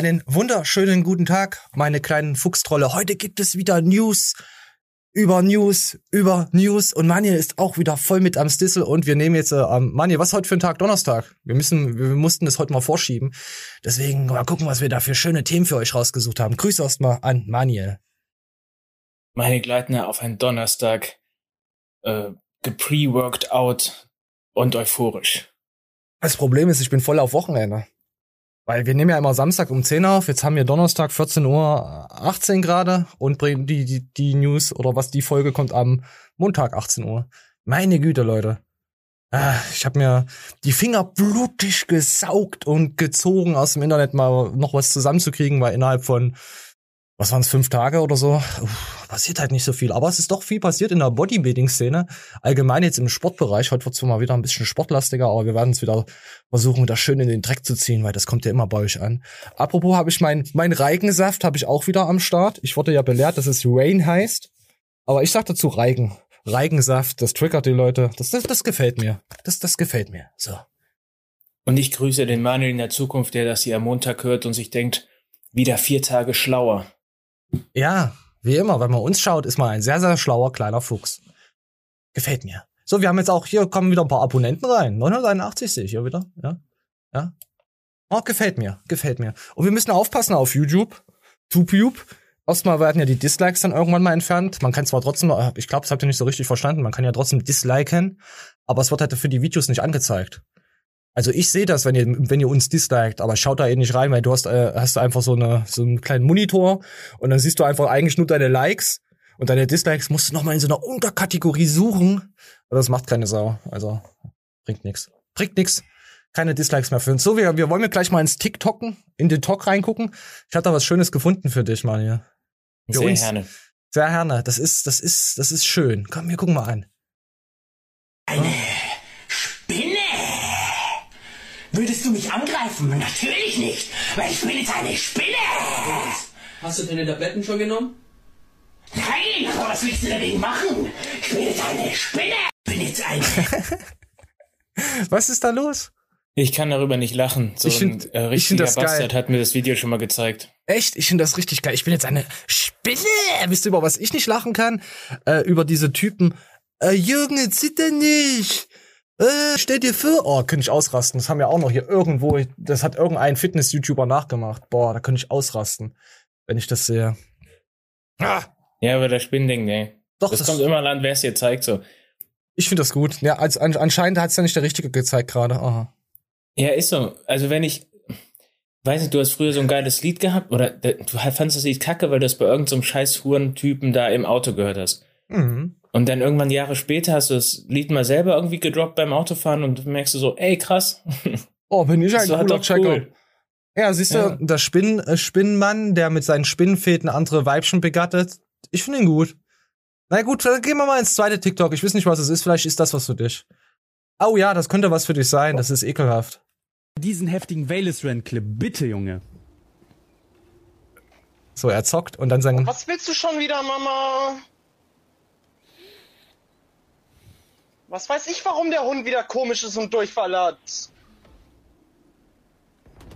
Einen wunderschönen guten Tag, meine kleinen Fuchstrolle. Heute gibt es wieder News über News, über News und Manje ist auch wieder voll mit am Stissel und wir nehmen jetzt, äh, Manje, was ist heute für ein Tag? Donnerstag. Wir müssen, wir mussten das heute mal vorschieben. Deswegen mal gucken, was wir da für schöne Themen für euch rausgesucht haben. Grüße erstmal an Manje. Meine Gleitner auf einen Donnerstag, äh, gepre-worked out und euphorisch. Das Problem ist, ich bin voll auf Wochenende. Weil wir nehmen ja immer Samstag um 10 auf, jetzt haben wir Donnerstag 14 Uhr 18 gerade und bringen die, die, die News oder was die Folge kommt am Montag 18 Uhr. Meine Güte, Leute. Ah, ich habe mir die Finger blutig gesaugt und gezogen aus dem Internet mal noch was zusammenzukriegen, weil innerhalb von was waren es, fünf Tage oder so, Uff, passiert halt nicht so viel. Aber es ist doch viel passiert in der Bodybuilding-Szene. Allgemein jetzt im Sportbereich. Heute wird zwar mal wieder ein bisschen sportlastiger, aber wir werden es wieder versuchen, das schön in den Dreck zu ziehen, weil das kommt ja immer bei euch an. Apropos habe ich mein, mein Reigensaft habe ich auch wieder am Start. Ich wurde ja belehrt, dass es Rain heißt. Aber ich sag dazu Reigen. Reigensaft, das triggert die Leute. Das, das, das gefällt mir. Das, das gefällt mir. So. Und ich grüße den Manuel in der Zukunft, der das hier am Montag hört und sich denkt, wieder vier Tage schlauer. Ja, wie immer, wenn man uns schaut, ist man ein sehr, sehr schlauer kleiner Fuchs. Gefällt mir. So, wir haben jetzt auch, hier kommen wieder ein paar Abonnenten rein. 981 sehe ich hier wieder. Ja. Ja. Oh, gefällt mir. Gefällt mir. Und wir müssen aufpassen auf YouTube. YouTube. Erstmal werden ja die Dislikes dann irgendwann mal entfernt. Man kann zwar trotzdem, ich glaube, das habt ihr nicht so richtig verstanden, man kann ja trotzdem disliken, aber es wird halt für die Videos nicht angezeigt. Also ich sehe das, wenn ihr, wenn ihr uns disliked, aber schaut da eh nicht rein, weil du hast, äh, hast einfach so, eine, so einen kleinen Monitor und dann siehst du einfach eigentlich nur deine Likes und deine Dislikes musst du nochmal in so einer Unterkategorie suchen. Aber das macht keine Sau. Also bringt nix. Bringt nix. Keine Dislikes mehr für uns. So, wir, wir wollen wir gleich mal ins TikToken, in den Talk reingucken. Ich hatte da was Schönes gefunden für dich. Für Sehr uns. gerne. Sehr gerne. Das ist, das ist, das ist schön. Komm, wir gucken mal an. Eine Spinne! Würdest du mich angreifen? Natürlich nicht, weil ich bin jetzt eine Spinne! Hast du deine Tabletten schon genommen? Nein, aber was willst du dagegen machen? Ich bin jetzt eine Spinne! Ich bin jetzt eine... Was ist da los? Ich kann darüber nicht lachen. So Ich find- ein äh, ich find richtiger das geil. Bastard hat mir das Video schon mal gezeigt. Echt? Ich finde das richtig geil. Ich bin jetzt eine Spinne. Wisst ihr, über was ich nicht lachen kann? Äh, über diese Typen. Äh, Jürgen, zitter nicht. Äh, stell dir vor. Oh, könnte ich ausrasten. Das haben wir auch noch hier irgendwo. Das hat irgendein Fitness-YouTuber nachgemacht. Boah, da könnte ich ausrasten, wenn ich das sehe. Ah, Ja, aber das Spinnding, nee. doch, Das, das, kommt immer an, wer es dir zeigt, so. ich finde das gut. Ja, als, an, anscheinend hat's ja nicht der Richtige gezeigt gerade. Aha. Ja, ist so. Also wenn ich, weiß nicht, du hast früher so ein geiles Lied gehabt oder du fandest das Lied kacke, weil du es bei irgendeinem scheiß Hurentypen da im Auto gehört hast. Mhm. Und dann irgendwann Jahre später hast du das Lied mal selber irgendwie gedroppt beim Autofahren und merkst du so, ey, krass. Oh, bin ich ein Das cooler Checker. cool. Ja, siehst du, Ja. der Spinn, äh, Spinnenmann, der mit seinen Spinnenfäden andere Weibchen begattet. Ich finde ihn gut. Na gut, dann gehen wir mal ins zweite TikTok. Ich weiß nicht, was es ist. Vielleicht ist das was für dich. Oh ja, das könnte was für dich sein. Das ist ekelhaft. diesen heftigen Velis-Rand-Clip. Bitte, Junge. So, er zockt und dann sein. Was willst du schon wieder, Mama? Was weiß ich, warum der Hund wieder komisch ist und Durchfall hat?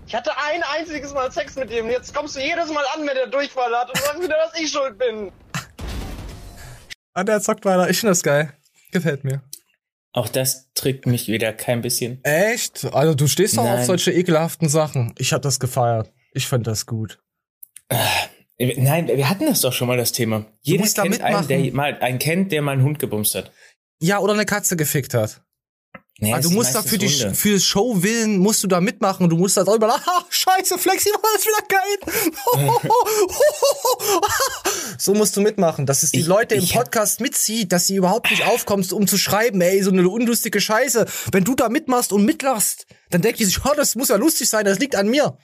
Ich hatte ein einziges Mal Sex mit ihm. Jetzt kommst du jedes Mal an, wenn der Durchfall hat und sagst wieder, dass ich schuld bin. Ah, der zockt weiter. Ich finde das geil. Gefällt mir. Auch das trickt mich wieder kein bisschen. Echt? Also du stehst doch auf Nein. solche ekelhaften Sachen. Ich hab das gefeiert. Ich fand das gut. Äh, Nein, wir hatten das doch schon mal, das Thema. Jeder musst da kennt einen, der mitmachen. mal einen kennt, der mal einen Hund gebumst hat. Ja, oder eine Katze gefickt hat. Nee, es du musst da für die Hunde. für Show willen musst du da mitmachen und du musst da drüber lachen. Ah, scheiße, Flexi war das wieder geil. so musst du mitmachen, dass es die Ich- Leute im Podcast mitzieht, dass sie überhaupt nicht aufkommst, um zu schreiben, ey, so eine unlustige Scheiße. Wenn du da mitmachst und mitlachst, dann denkt die sich, oh, das muss ja lustig sein, das liegt an mir.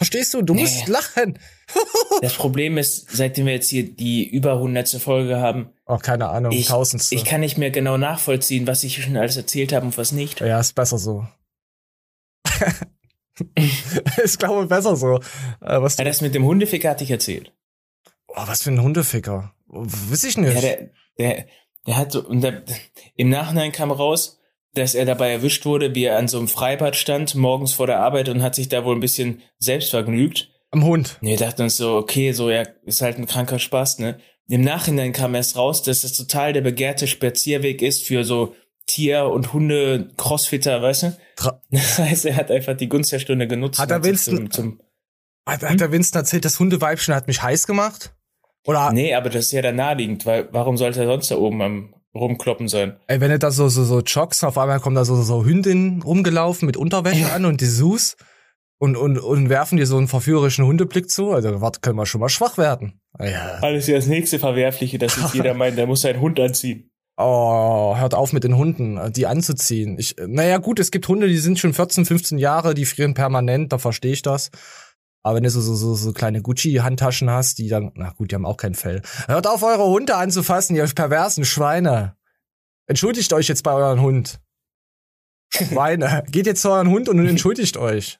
Verstehst du? Du musst lachen. Das Problem ist, seitdem wir jetzt hier die über hundertste Folge haben, Oh, keine Ahnung, ich, tausendste. ich kann nicht mehr genau nachvollziehen, was ich schon alles erzählt habe und was nicht. ja, ist besser so. ist glaube besser so. Äh, was, Ja, das mit dem Hundeficker hatte ich erzählt. oh, was für ein Hundeficker. Wiss ich nicht. Ja, der, der, der hat so, und der, im Nachhinein kam raus, dass er dabei erwischt wurde, wie er an so einem Freibad stand, morgens vor der Arbeit und hat sich da wohl ein bisschen selbst vergnügt Am Hund. Nee, dachten uns so, okay, so, ja, ist halt ein kranker Spaß, ne? Im Nachhinein kam erst raus, dass das total der begehrte Spazierweg ist für so Tier- und Hunde-Crossfitter, weißt du? Tra Das heißt, er hat einfach die Gunst der Stunde genutzt. Hat er Winston- zum, zum hat, hat der Winston erzählt, das Hundeweibchen hat mich heiß gemacht? Oder Nee, aber das ist ja dann naheliegend, weil warum sollte er sonst da oben am rumkloppen sein? ey, wenn du da so, so, so joggst, auf einmal kommen da so, so Hündinnen rumgelaufen mit Unterwäsche an und die Sus und, und, und werfen dir so einen verführerischen Hundeblick zu. Also, warte, können wir schon mal schwach werden. Ja. Alles ja das nächste Verwerfliche, dass jetzt jeder meint, der muss seinen Hund anziehen. Oh, hört auf mit den Hunden, die anzuziehen. Ich, naja, gut, es gibt Hunde, die sind schon 14, 15 Jahre, die frieren permanent, da verstehe ich das. Aber wenn du so, so, so, so kleine Gucci-Handtaschen hast, die dann, na gut, die haben auch kein Fell. Hört auf, eure Hunde anzufassen, ihr perversen Schweine. Entschuldigt euch jetzt bei euren Hund. Schweine. Geht jetzt zu euren Hund und entschuldigt euch.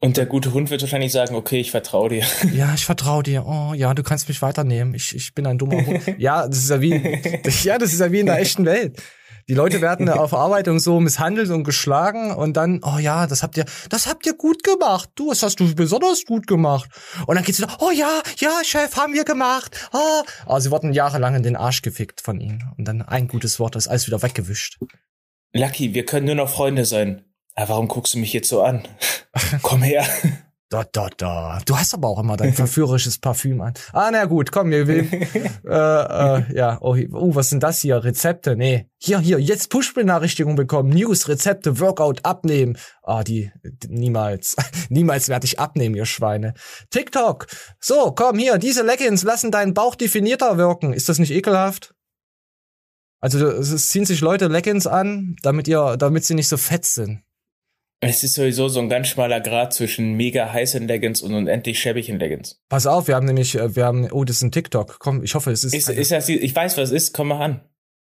Und der gute Hund wird wahrscheinlich sagen, okay, ich vertraue dir. Ja, ich vertraue dir. Oh, ja, du kannst mich weiternehmen. Ich, ich bin ein dummer Hund. Ja, das ist ja wie, ja, das ist ja wie in der echten Welt. Die Leute werden in der Verarbeitung so misshandelt und geschlagen und dann, oh ja, das habt ihr, das habt ihr gut gemacht. Du, das hast du besonders gut gemacht. Und dann geht's wieder, oh ja, ja, Chef, haben wir gemacht. Oh. Aber sie wurden jahrelang in den Arsch gefickt von ihnen. Und dann ein gutes Wort, das ist alles wieder weggewischt. Lucky, wir können nur noch Freunde sein. Aber warum guckst du mich jetzt so an? Komm her. Da, da, da. Du hast aber auch immer dein verführerisches Parfüm an. Ah, na gut, komm, wir will. äh, äh, ja, oh, oh, was sind das hier? Rezepte? Nee. Hier, hier, jetzt Push-Benachrichtigung bekommen. News, Rezepte, Workout, abnehmen. Ah, die, die niemals. niemals werde ich abnehmen, ihr Schweine. TikTok. So, komm, hier, diese Leggings lassen deinen Bauch definierter wirken. Ist das nicht ekelhaft? Also, es ziehen sich Leute Leggings an, damit ihr, damit sie nicht so fett sind. Es ist sowieso so ein ganz schmaler Grad zwischen mega heißen Leggings und unendlich schäbigen Leggings. Pass auf, wir haben nämlich, äh, wir haben, oh, das ist ein TikTok. Komm, ich hoffe, es ist. Ist, ist das, die- ich weiß, was es ist, komm mal an.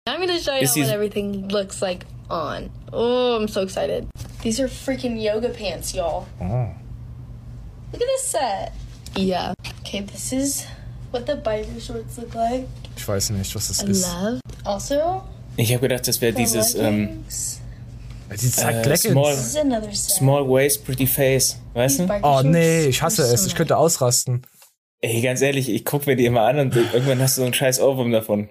I'm gonna show you Is what everything looks like on. Oh, I'm so excited. These are freaking yoga pants, y'all. Oh. Look at this set. Yeah. Okay, this is what the biker shorts look like. Ich weiß nicht, was das I ist. love. Also, Ich habe gedacht, das wäre dieses ähm, Die zeigt äh, small, small waist, pretty face. Weißt du? Oh nee, ich hasse es. Ich könnte ausrasten. Ey, ganz ehrlich, ich guck mir die immer an und irgendwann hast du so einen scheiß Ohrwurm davon.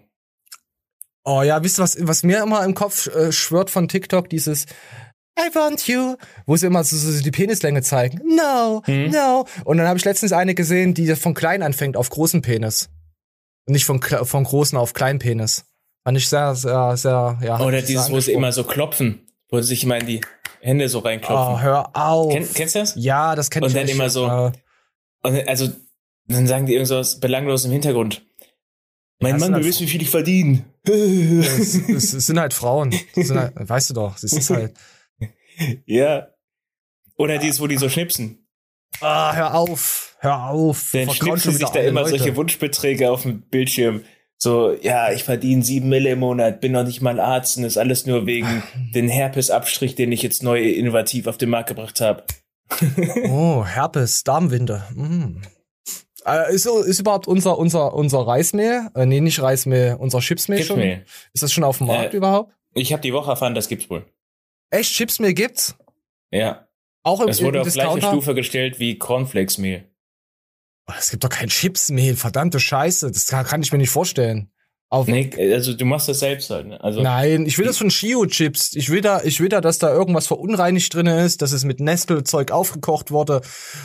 Oh ja, wisst ihr, was, was mir immer im Kopf äh, schwört von TikTok? Dieses I want you, wo sie immer so, so die Penislänge zeigen. No, Hm? no. Und dann habe ich letztens eine gesehen, die von klein anfängt auf großen Penis. Und nicht von, von großen auf kleinen Penis. Fand ich sehr, sehr, sehr, ja. Oder dieses, wo sie immer so klopfen, wo sie sich immer in die Hände so Oh, reinklopfen. hör auf. Kenn, kennst du das? ja, das kenn Und ich dann nicht. immer so- Und also, dann sagen die irgendwas belanglos im Hintergrund. Mein Ja, Mann, halt- wissen, wie viel ich verdiene. es, es, es sind halt Frauen. Sind halt, weißt du doch, es ist halt. ja. Oder dieses, wo die so schnipsen. Ah, hör auf, hör auf. Dann schnipsen sich da immer Leute. solche Wunschbeträge auf dem Bildschirm. So, ja, ich verdiene sieben Mille im Monat, bin noch nicht mal Arzt und ist alles nur wegen den Herpesabstrich, den ich jetzt neu innovativ auf den Markt gebracht habe. Oh, Herpes, Darmwinde. Mm. Äh, ist, ist überhaupt unser, unser, unser Reismehl, äh, nee, nicht Reismehl, unser Chipsmehl schon? Chipsmehl. Ist das schon auf dem Markt Äh, überhaupt? Ich habe die Woche erfahren, das gibt's wohl. Echt, Chipsmehl gibt's? Ja. Auch im, Es wurde im auf gleiche Discounter? Stufe gestellt wie Cornflakesmehl. Oh, Es gibt doch kein Chipsmehl, verdammte Scheiße. Das kann, kann ich mir nicht vorstellen. Auf, Nee, also du machst das selbst halt. Ne? Also Nein, ich will das von Chio-Chips. Ich will da, ich will da, dass da irgendwas verunreinigt drin ist, dass es mit Nestle-Zeug aufgekocht wurde,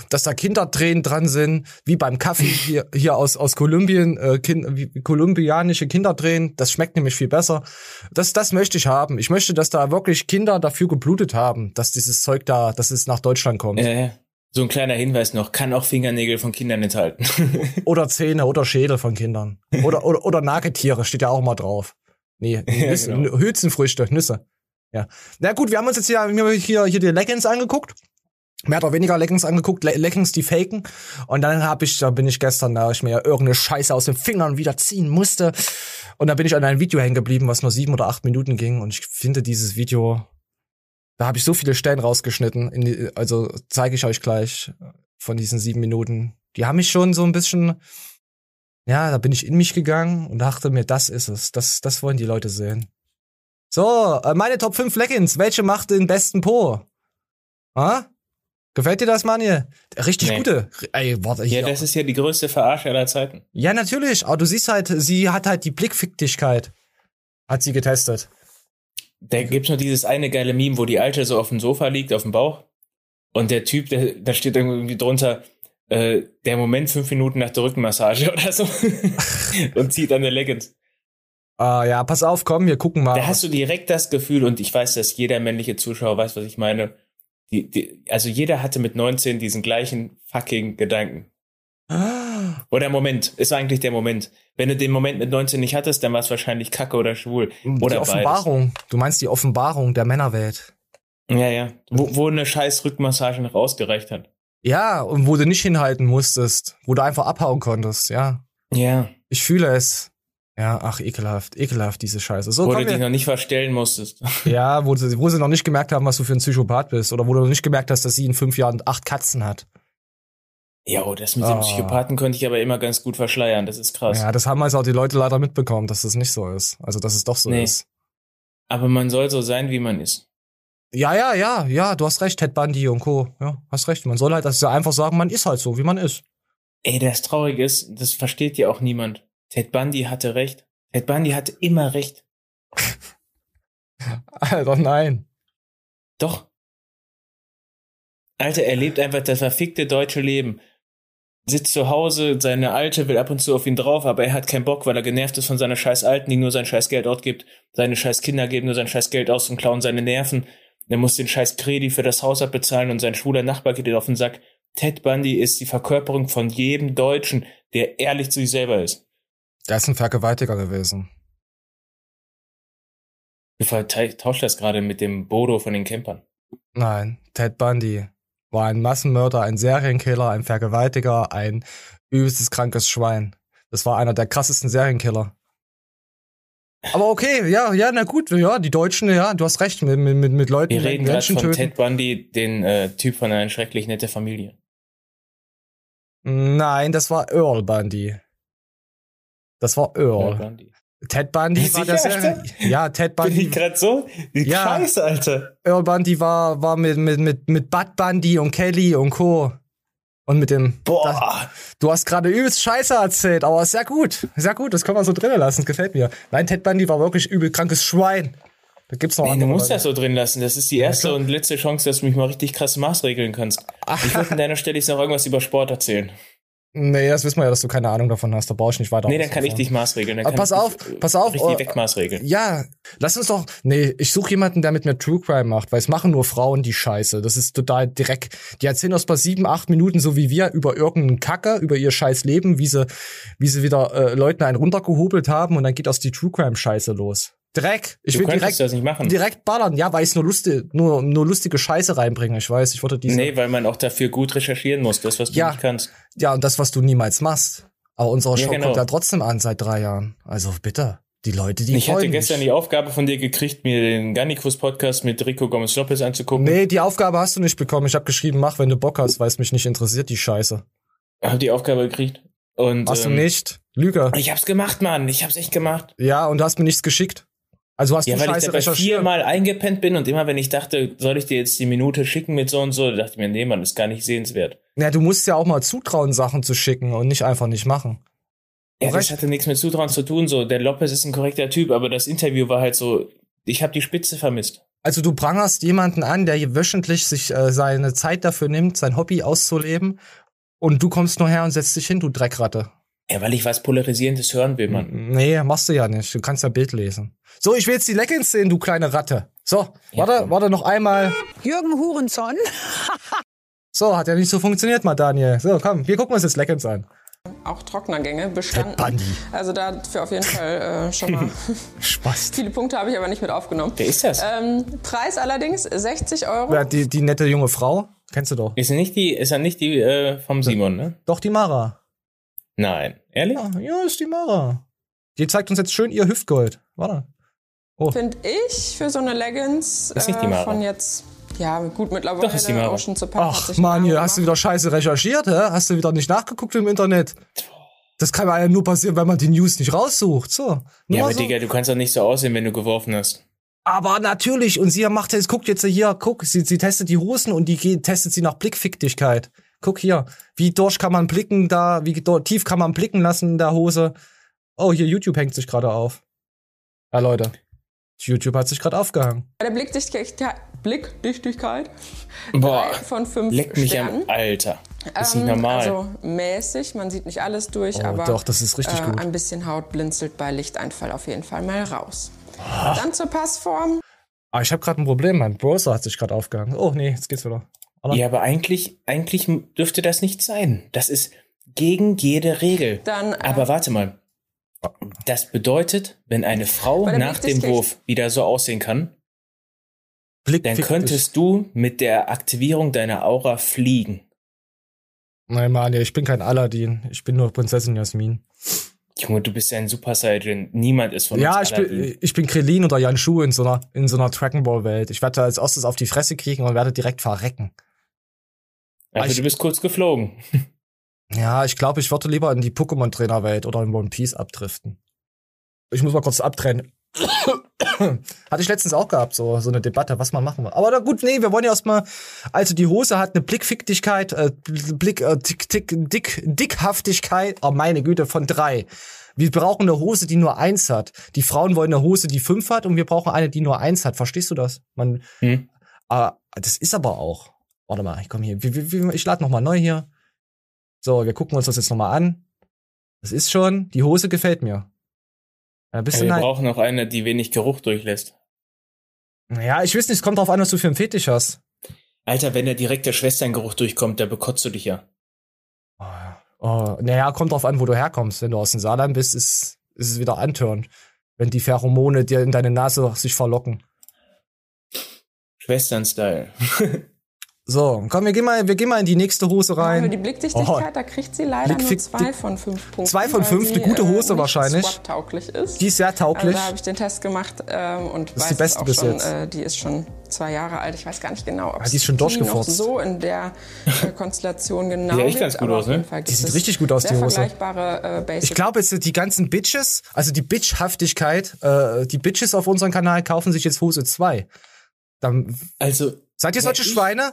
dass da Kindertränen dran sind, wie beim Kaffee hier, hier aus, aus Kolumbien, äh, kind, wie, kolumbianische Kindertränen. Das schmeckt nämlich viel besser. Das, das möchte ich haben. Ich möchte, dass da wirklich Kinder dafür geblutet haben, dass dieses Zeug da, dass es nach Deutschland kommt. äh, so ein kleiner Hinweis noch, kann auch Fingernägel von Kindern enthalten. Oder Zähne oder Schädel von Kindern. Oder, oder, oder Nagetiere, steht ja auch mal drauf. Nee, Nüsse, genau. Nü- Hülsenfrüchte, Nüsse. Ja. Na gut, wir haben uns jetzt hier, wir haben hier, hier die Leggings angeguckt. Mehr oder weniger Leggings angeguckt, Le Leggings, die faken. Und dann habe ich, da bin ich gestern, da ich mir irgendeine Scheiße aus den Fingern wieder ziehen musste. Und da bin ich an einem Video hängen geblieben, was nur sieben oder acht Minuten ging. Und ich finde dieses Video, da habe ich so viele Stellen rausgeschnitten. In die, also zeige ich euch gleich von diesen sieben Minuten. Die haben mich schon so ein bisschen, ja, da bin ich in mich gegangen und dachte mir, das ist es. Das, das wollen die Leute sehen. So, äh, meine Top 5 Leggings. Welche macht den besten Po? Ha? Gefällt dir das, Mann hier? Richtig Nee. gute. Ey, warte, Ja, das ist ja die größte Verarsche aller Zeiten. ja, natürlich. Aber du siehst halt, sie hat halt die Blickficktigkeit. Hat sie getestet. Da gibt's nur dieses eine geile Meme, wo die Alte so auf dem Sofa liegt, auf dem Bauch. Und der Typ, der, da steht irgendwie drunter, äh, der Moment fünf Minuten nach der Rückenmassage oder so. und zieht an der Leggings. Ah, ja, pass auf, komm, wir gucken mal. Da hast du direkt das Gefühl, und ich weiß, dass jeder männliche Zuschauer weiß, was ich meine. Die, die, also jeder hatte mit 19 diesen gleichen fucking Gedanken. Ah, Oder Moment, ist eigentlich der Moment. Wenn du den Moment mit 19 nicht hattest, dann war es wahrscheinlich kacke oder schwul. die Oder Offenbarung. Du meinst die Offenbarung der Männerwelt. beides. Ja, ja. Wo, wo eine scheiß Rückmassage noch ausgereicht hat. Ja, und wo du nicht hinhalten musstest. Wo du einfach abhauen konntest, ja. Ja. Ich fühle es. Ja, ach, ekelhaft, ekelhaft, diese Scheiße. So, Wo du dich noch nicht verstellen musstest. ja, wo, wo sie noch nicht gemerkt haben, was du für ein Psychopath bist. Oder wo du noch nicht gemerkt hast, dass sie in fünf Jahren acht Katzen hat. Ja, oh, das mit dem Ah. Psychopathen konnte ich aber immer ganz gut verschleiern. Das ist krass. Ja, das haben also auch die Leute leider mitbekommen, dass das nicht so ist. Also, dass es doch so Nee. ist. Aber man soll so sein, wie man ist. Ja, ja, ja, ja, du hast recht, Ted Bundy und Co. Ja, hast recht. Man soll halt also einfach sagen, man ist halt so, wie man ist. Ey, das Traurige ist, das versteht ja auch niemand. Ted Bundy hatte recht. Ted Bundy hatte immer recht. Alter, nein. Doch. Alter, er lebt einfach das verfickte deutsche Leben. Sitzt zu Hause, seine Alte will ab und zu auf ihn drauf, aber er hat keinen Bock, weil er genervt ist von seiner scheiß Alten, die nur sein scheiß Geld ausgibt. Seine scheiß Kinder geben nur sein scheiß Geld aus und klauen seine Nerven. Er muss den scheiß Kredi für das Haus abbezahlen und sein schwuler Nachbar geht ihm auf den Sack. Ted Bundy ist die Verkörperung von jedem Deutschen, der ehrlich zu sich selber ist. Der ist ein Vergewaltiger gewesen. Du vertauscht das gerade mit dem Bodo von den Campern. Nein, Ted Bundy war ein Massenmörder, ein Serienkiller, ein Vergewaltiger, ein übelstes krankes Schwein. Das war einer der krassesten Serienkiller. Aber okay, ja, ja, na gut, ja, die Deutschen, ja, du hast recht, mit, mit, mit, Leuten, Wir die reden gerade Menschen von töten. Ted Bundy, den äh, Typ von einer schrecklich nette Familie. Nein, das war Earl Bundy. Das war Earl. Ted Bundy. Ted Bundy Sicher, war der Alter? Ja, Ted Bin ich Bundy. gerade so? Die Ja. Scheiße, Alter. Earl Bundy war, war mit, mit, mit, mit Bud Bundy und Kelly und Co. Und mit dem. Boah. Das, du hast gerade übelst Scheiße erzählt, aber sehr gut. Sehr gut, das können wir so drinnen lassen, das gefällt mir. Nein, Ted Bundy war wirklich übel krankes Schwein. Da gibt's noch Nee, du andere musst Leute. das so drin lassen. Das ist die erste klar. und letzte Chance, dass du mich mal richtig krass maßregeln kannst. Ich würde an deiner Stelle jetzt noch irgendwas über Sport erzählen. Nee, das wissen wir ja, dass du keine Ahnung davon hast. Da brauche ich nicht weiter. Nee, dann kann ich dich maßregeln. Dann Aber pass auf, äh, pass auf, Richtig äh, wegmaßregeln. Ja, lass uns doch. Nee, ich suche jemanden, der mit mir True Crime macht, weil es machen nur Frauen die Scheiße. Das ist total direkt. Die erzählen aus bei sieben, acht Minuten, so wie wir, über irgendeinen Kacke, über ihr scheiß Leben, wie sie, wie sie wieder äh, Leuten einen runtergehobelt haben und dann geht aus die True Crime Scheiße los. Dreck. Ich du will direkt, das nicht machen. direkt ballern. Ja, weil ich nur lustig, nur, nur lustige Scheiße reinbringe. Ich weiß, ich wollte diese. Nee, weil man auch dafür gut recherchieren muss. Das, was du Ja. nicht kannst. Ja, und das, was du niemals machst. Aber unsere Ja, Show genau. kommt ja trotzdem an seit drei Jahren. Also bitte. Die Leute, die Ich hatte gestern mich. die Aufgabe von dir gekriegt, mir den Garnikus-Podcast mit Rico Gomez-Lopez anzugucken. Nee, die Aufgabe hast du nicht bekommen. Ich habe geschrieben, mach, wenn du Bock hast, weil es mich nicht interessiert, die Scheiße. Hab die Aufgabe gekriegt. Und, Hast du ähm, nicht? Lüge. Ich hab's gemacht, Mann. Ich hab's echt gemacht. Ja, und du hast mir nichts geschickt. Also hast Ja, du weil ich Scheiße dabei recherchiert. viermal eingepennt bin und immer wenn ich dachte, soll ich dir jetzt die Minute schicken mit so und so, dachte ich mir, nee, Mann, ist gar nicht sehenswert. Ja, du musst ja auch mal zutrauen, Sachen zu schicken und nicht einfach nicht machen. Ja, das hatte nichts mit Zutrauen zu tun. So, der Lopez ist ein korrekter Typ, aber das Interview war halt so, ich habe die Spitze vermisst. Also du prangerst jemanden an, der wöchentlich sich äh, seine Zeit dafür nimmt, sein Hobby auszuleben und du kommst nur her und setzt dich hin, du Dreckratte. Ja, weil ich was Polarisierendes hören will, Mann. Nee, machst du ja nicht. Du kannst ja Bild lesen. So, ich will jetzt die Leggings sehen, du kleine Ratte. So, warte, komm. warte noch einmal. Jürgen Hurenson. So, hat ja nicht so funktioniert mal, Daniel. So, komm, wir gucken uns jetzt Leggings an. auch Trocknergänge bestanden. Also dafür auf jeden Fall äh, schon mal. Spaß. Viele Punkte habe ich aber nicht mit aufgenommen. Wer ist das? Ähm, Preis allerdings 60 Euro. Ja, die, die nette junge Frau, kennst du doch. Ist er nicht die, ist er nicht die äh, vom Simon, ne? Doch, die Mara. Nein. Ehrlich? Ja, ja, ist die Mara. Die zeigt uns jetzt schön ihr Hüftgold. Warte. Finde ich für so eine Leggings Ist nicht die äh, Mara. von jetzt. Ja, gut, mittlerweile Doch, ist die Mara. Ocean zu hat Ach, sich Mann, hier hast du wieder scheiße recherchiert, hä? Hast du wieder nicht nachgeguckt im Internet? Das kann ja nur passieren, wenn man die News nicht raussucht. So. Nur Ja, aber so. Digga, du kannst doch nicht so aussehen, wenn du geworfen hast. Aber natürlich, und sie macht jetzt, guckt jetzt hier, guck, sie, sie testet die Hosen und die geht, testet sie nach Blickficktigkeit. Guck hier, wie durch kann man blicken da, wie tief kann man blicken lassen in der Hose. Oh, hier YouTube hängt sich gerade auf. Ja, Leute. YouTube hat sich gerade aufgehangen. Bei der Blickdichtigkeit, Blickdichtigkeit Boah, von fünf leck mich Sternen. am Alter. Das ist Ähm, nicht normal. Also mäßig, man sieht nicht alles durch, Oh, aber doch, das ist richtig äh, gut. ein bisschen Haut blinzelt bei Lichteinfall auf jeden Fall mal raus. Ah. Dann zur Passform. Ah, ich habe gerade ein Problem. Mein Browser hat sich gerade aufgehangen. Oh, nee, jetzt geht's wieder. Oder? ja, aber eigentlich, eigentlich dürfte das nicht sein. Das ist gegen jede Regel. Dann, äh, Aber warte mal. Das bedeutet, wenn eine Frau nach dem Wurf wieder so aussehen kann, Blick, dann könntest du mit der Aktivierung deiner Aura fliegen. Nein, Mann, ich bin kein Aladdin. Ich bin nur Prinzessin Jasmin. Junge, du bist ja ein Super Saiyan. Niemand ist von Ja, uns ich Aladdin. bin, ich bin Krillin oder Jan Schuh in so einer, in so einer Dragon Ball Welt. Ich werde als erstes auf die Fresse kriegen und werde direkt verrecken. Also ich- du bist kurz geflogen. Ja, ich glaube, ich würde lieber in die Pokémon-Trainer-Welt oder in One Piece abdriften. Ich muss mal kurz abtrennen. Hatte ich letztens auch gehabt, so, so eine Debatte, was man machen will. Aber na gut, nee, wir wollen ja erstmal, also die Hose hat eine Blickficktigkeit, äh, Blick, äh, tick, tick, dick, Dickhaftigkeit, oh meine Güte, von drei. Wir brauchen eine Hose, die nur eins hat. Die Frauen wollen eine Hose, die fünf hat und wir brauchen eine, die nur eins hat. Verstehst du das? Man, Hm. ah, das ist aber auch. Warte mal, ich komme hier. Ich lade noch mal neu hier. So, wir gucken uns das jetzt noch mal an. Das ist schon, die Hose gefällt mir. Ja, wir halt, brauchen noch eine, die wenig Geruch durchlässt. ja, ich weiß nicht, es kommt drauf an, was du für einen Fetisch hast. Alter, wenn der direkt der Schwesterngeruch durchkommt, da bekotzt du dich ja. Oh, naja, kommt drauf an, wo du herkommst. Wenn du aus dem Saarland bist, ist, ist es wieder antörend. Wenn die Pheromone dir in deine Nase sich verlocken. Schwestern-Style. So, komm, wir gehen mal, wir gehen mal in die nächste Hose Für rein. die Blickdichtigkeit, Oh. da kriegt sie leider Blickfick- nur zwei von fünf Punkten. Zwei von fünf, eine gute Hose äh, wahrscheinlich. Swap-tauglich ist. Die ist sehr Also tauglich. da habe ich den Test gemacht ähm, und ist weiß die es beste auch bis schon, jetzt. Äh, die ist schon zwei Jahre alt. Ich weiß gar nicht genau, ob Ah, die ist schon es noch so in der äh, Konstellation genau Sieht echt ganz gut aber aus, auf jeden ne? Fall Die sieht richtig gut aus, die Hose. vergleichbare äh, Basic Ich glaube, jetzt die ganzen Bitches, also die Bitchhaftigkeit, äh, die Bitches auf unserem Kanal kaufen sich jetzt Hose 2. Dann, Also, seid ihr solche ich- Schweine?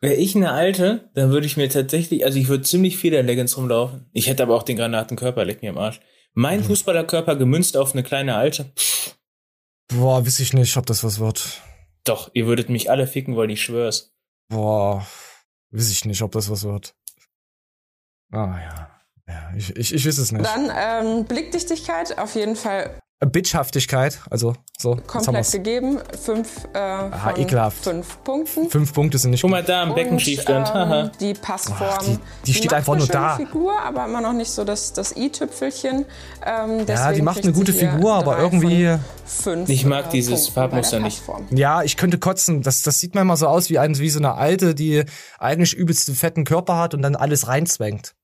Wäre ich eine alte, dann würde ich mir tatsächlich, also ich würde ziemlich viel der Leggings rumlaufen. Ich hätte aber auch den Granatenkörper, leck mir am Arsch. Mein Mhm. Fußballerkörper gemünzt auf eine kleine alte. Pff, Boah, weiß ich nicht, ob das was wird. doch, ihr würdet mich alle ficken wollen, ich schwör's. Boah, weiß ich nicht, ob das was wird. Ah ja. Ja, ich, ich, ich weiß es nicht. Dann ähm, Blickdichtigkeit auf jeden Fall Bitchhaftigkeit, also so. komplett gegeben. Fünf äh, von ekelhaft. fünf Punkten. Fünf Punkte sind nicht Guck mal da am Und, haha. ähm, die Passform. Ach, die- die steht macht einfach eine nur schöne da. Figur, aber immer noch nicht so das, das i-Tüpfelchen. Ähm, Ja, die macht eine gute Figur, aber irgendwie. Fünf, Ich mag äh, dieses Farbmuster nicht. Ja, ich könnte kotzen. Das, das sieht mir immer so aus wie, ein, wie so eine alte, die eigentlich übelst fetten Körper hat und dann alles reinzwängt.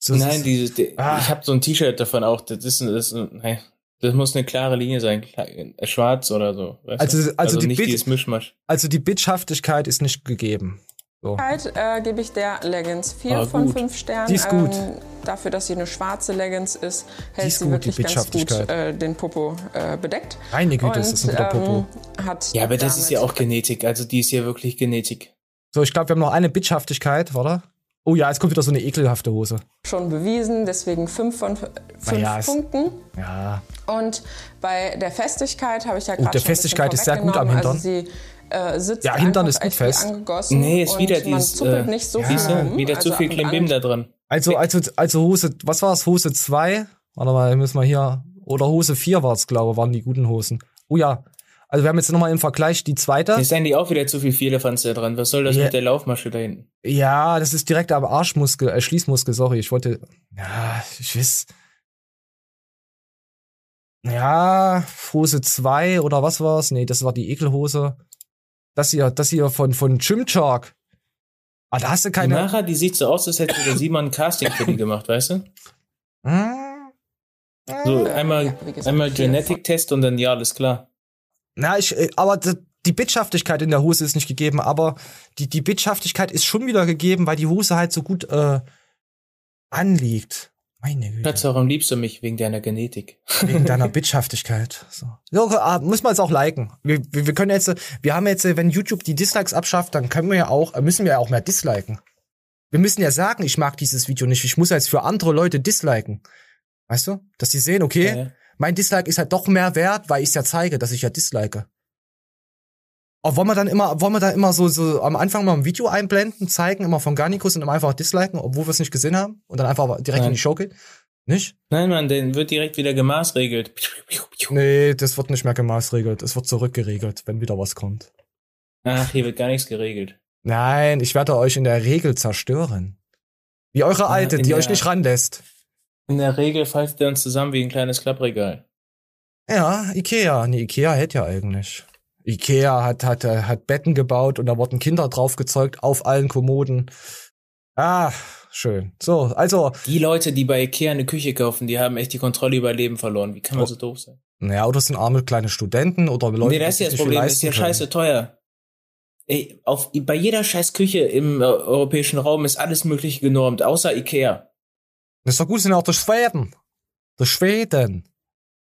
So, Nein, ist- dieses, die, Ah. ich habe so ein T-Shirt davon auch. Das ist, ein- das ist ein- nein, das muss eine klare Linie sein, äh, schwarz oder so. Weißt Also- also also die nicht Bild- dieses Mischmasch. also die Bitchhaftigkeit ist nicht gegeben. So. Äh, gebe ich der Leggings vier Ah, von gut. fünf Sternen. Die ist gut. Ähm, dafür, dass sie eine schwarze Leggings ist, hält ist sie gut, wirklich die ganz gut äh, den Popo äh, bedeckt. Meine Güte, ist Und, das ein guter Popo. ähm, hat Ja, aber das ist ja auch Genetik. Also die ist ja wirklich Genetik. So, ich glaube, wir haben noch eine Bitchhaftigkeit, oder? Oh ja, jetzt kommt wieder so eine ekelhafte Hose. schon bewiesen, deswegen fünf von fünf ja, es- Punkten. Ja. Und bei der Festigkeit habe ich ja Oh, gerade der schon ein bisschen Festigkeit ist sehr gut am vorweggenommen. Hintern. Also sie äh, sitzt Ja, Hintern ist gut fest. angegossen Nee, ist wieder man dieses, zuppelt äh, nicht so ja, viel rum. Wieder zu Also viel ab und Klimbim da dran. Also, also, also Hose, was war es? Hose 2? Warte mal, müssen wir hier. Oder Hose 4 war es, glaube ich, waren die guten Hosen. Oh ja. Also wir haben jetzt nochmal im Vergleich die zweite. Ist eigentlich auch wieder zu viel Vierlefanz da dran. Was soll das Ja. mit der Laufmasche da hinten? Ja, das ist direkt am Arschmuskel, äh, Schließmuskel, sorry. Ich wollte. Ja, ich weiß. Ja, Hose 2 oder was war's? Nee, das war die Ekelhose. Das hier, das hier von, von Chimchak. Ah, da hast du Die keine. Mara, die sieht so aus, als hätte der Simon ein Casting für die gemacht, weißt du? Hm? So Äh, einmal, einmal Genetic-Test und dann ja, alles klar. Na, ich, äh, aber die Bitchhaftigkeit in der Hose ist nicht gegeben, aber die, die Bitchhaftigkeit ist schon wieder gegeben, weil die Hose halt so gut äh, anliegt. Meine Güte. Schatz, warum liebst du mich? Wegen deiner Genetik. Wegen deiner Bitchhaftigkeit. So, so muss man es auch liken. Wir, wir, wir können jetzt, wir haben jetzt, wenn YouTube die Dislikes abschafft, dann können wir ja auch, müssen wir ja auch mehr disliken. Wir müssen ja sagen, ich mag dieses Video nicht. Ich muss jetzt für andere Leute disliken. Weißt du? Dass die sehen, okay, Ja, ja. Mein Dislike ist halt doch mehr wert, weil ich ja zeige, dass ich ja dislike. Aber wollen wir dann immer, wollen wir dann immer so, so am Anfang mal ein Video einblenden, zeigen, immer von Garnikus und dann einfach disliken, obwohl wir es nicht gesehen haben und dann einfach direkt Nein. in die Show gehen? Nicht? Nein, Mann, den wird direkt wieder gemaßregelt. Nee, das wird nicht mehr gemaßregelt. Es wird zurückgeregelt, wenn wieder was kommt. Ach, hier wird gar nichts geregelt. Nein, ich werde euch in der Regel zerstören. Wie eure alte, in die euch nicht ranlässt. In der Regel faltet er uns zusammen wie ein kleines Klappregal. Ja, Ikea. Nee, Ikea hält ja eigentlich. Ikea hat, hat, äh, hat Betten gebaut und da wurden Kinder drauf gezeugt auf allen Kommoden. Ah, schön. So, also, Die Leute, die bei Ikea eine Küche kaufen, die haben echt die Kontrolle über ihr Leben verloren. Wie kann man Oh. so doof sein? naja, oder es sind arme kleine Studenten oder Leute, nee, das ist die ja das Problem. Das ist ja scheiße teuer. Ey, auf, bei jeder scheiß Küche im äh, europäischen Raum ist alles Mögliche genormt, außer Ikea. Das ist doch gut, sind ja auch durch Schweden. Durch Schweden.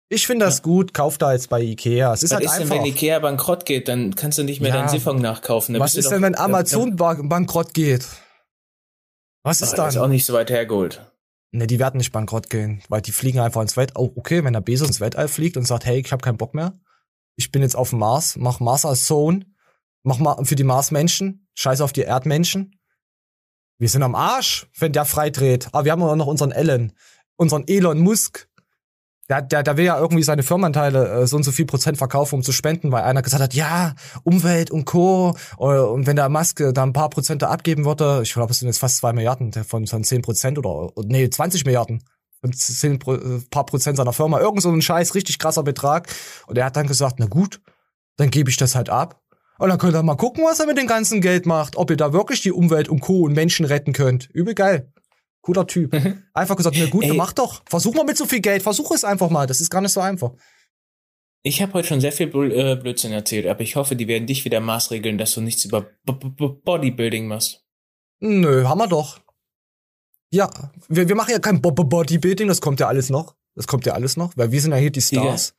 Ich finde das gut, kauft da jetzt bei Ikea. Es ist Was halt ist denn, einfach. wenn Ikea bankrott geht? Dann kannst du nicht mehr Ja. deinen Siphon nachkaufen. Dann Was ist denn, wenn Amazon ban- bankrott geht? Was ist das ist auch dann? nicht so weit hergeholt. Ne, die werden nicht bankrott gehen, weil die fliegen einfach ins Weltall. Oh, okay, wenn der Bezos ins Weltall fliegt und sagt, hey, ich habe keinen Bock mehr. Ich bin jetzt auf dem Mars, mach Mars als Zone, mach mal für die Marsmenschen, scheiß auf die Erdmenschen. Wir sind am Arsch, wenn der freidreht. Aber wir haben auch noch unseren Ellen, unseren Elon Musk. Der, der, der will ja irgendwie seine Firmenanteile äh, so und so viel Prozent verkaufen, um zu spenden, weil einer gesagt hat, ja, Umwelt und Co. Äh, Und wenn der Musk äh, da ein paar Prozente abgeben würde, ich glaube, es sind jetzt fast zwei Milliarden von, von 10 Prozent oder, nee, 20 Milliarden von 10 Pro, äh, paar Prozent seiner Firma. Irgend so ein scheiß, richtig krasser Betrag. Und er hat dann gesagt, na gut, dann gebe ich das halt ab. Und dann könnt ihr mal gucken, was er mit dem ganzen Geld macht. Ob ihr da wirklich die Umwelt und Co. und Menschen retten könnt. Übel geil. Cooler Typ. Einfach gesagt, na gut, Ey. mach doch. Versuch mal mit so viel Geld. Versuch es einfach mal. Das ist gar nicht so einfach. Ich habe heute schon sehr viel äh, Blödsinn erzählt, aber ich hoffe, die werden dich wieder maßregeln, dass du nichts über B -B -B Bodybuilding machst. Nö, haben wir doch. Ja, wir, wir machen ja kein Bo Bodybuilding, das kommt ja alles noch. Das kommt ja alles noch, weil wir sind ja hier die Stars.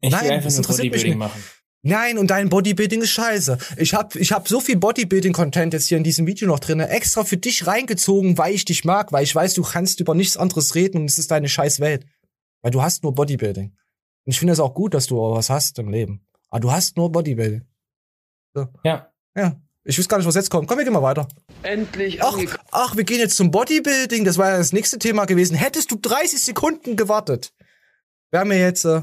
Ich Nein, will einfach das nur Bodybuilding machen. Nein, und dein Bodybuilding ist scheiße. Ich hab, ich hab so viel Bodybuilding-Content jetzt hier in diesem Video noch drinne, extra für dich reingezogen, weil ich dich mag, weil ich weiß, du kannst über nichts anderes reden und es ist deine scheiß Welt. Weil du hast nur Bodybuilding. Und ich finde es auch gut, dass du was hast im Leben. Aber du hast nur Bodybuilding. Ja. Ja. Ich weiß gar nicht, was jetzt kommt. Komm, wir gehen mal weiter. Endlich Ach, ach, wir gehen jetzt zum Bodybuilding. Das war ja das nächste Thema gewesen. Hättest du 30 Sekunden gewartet, wären wir jetzt äh,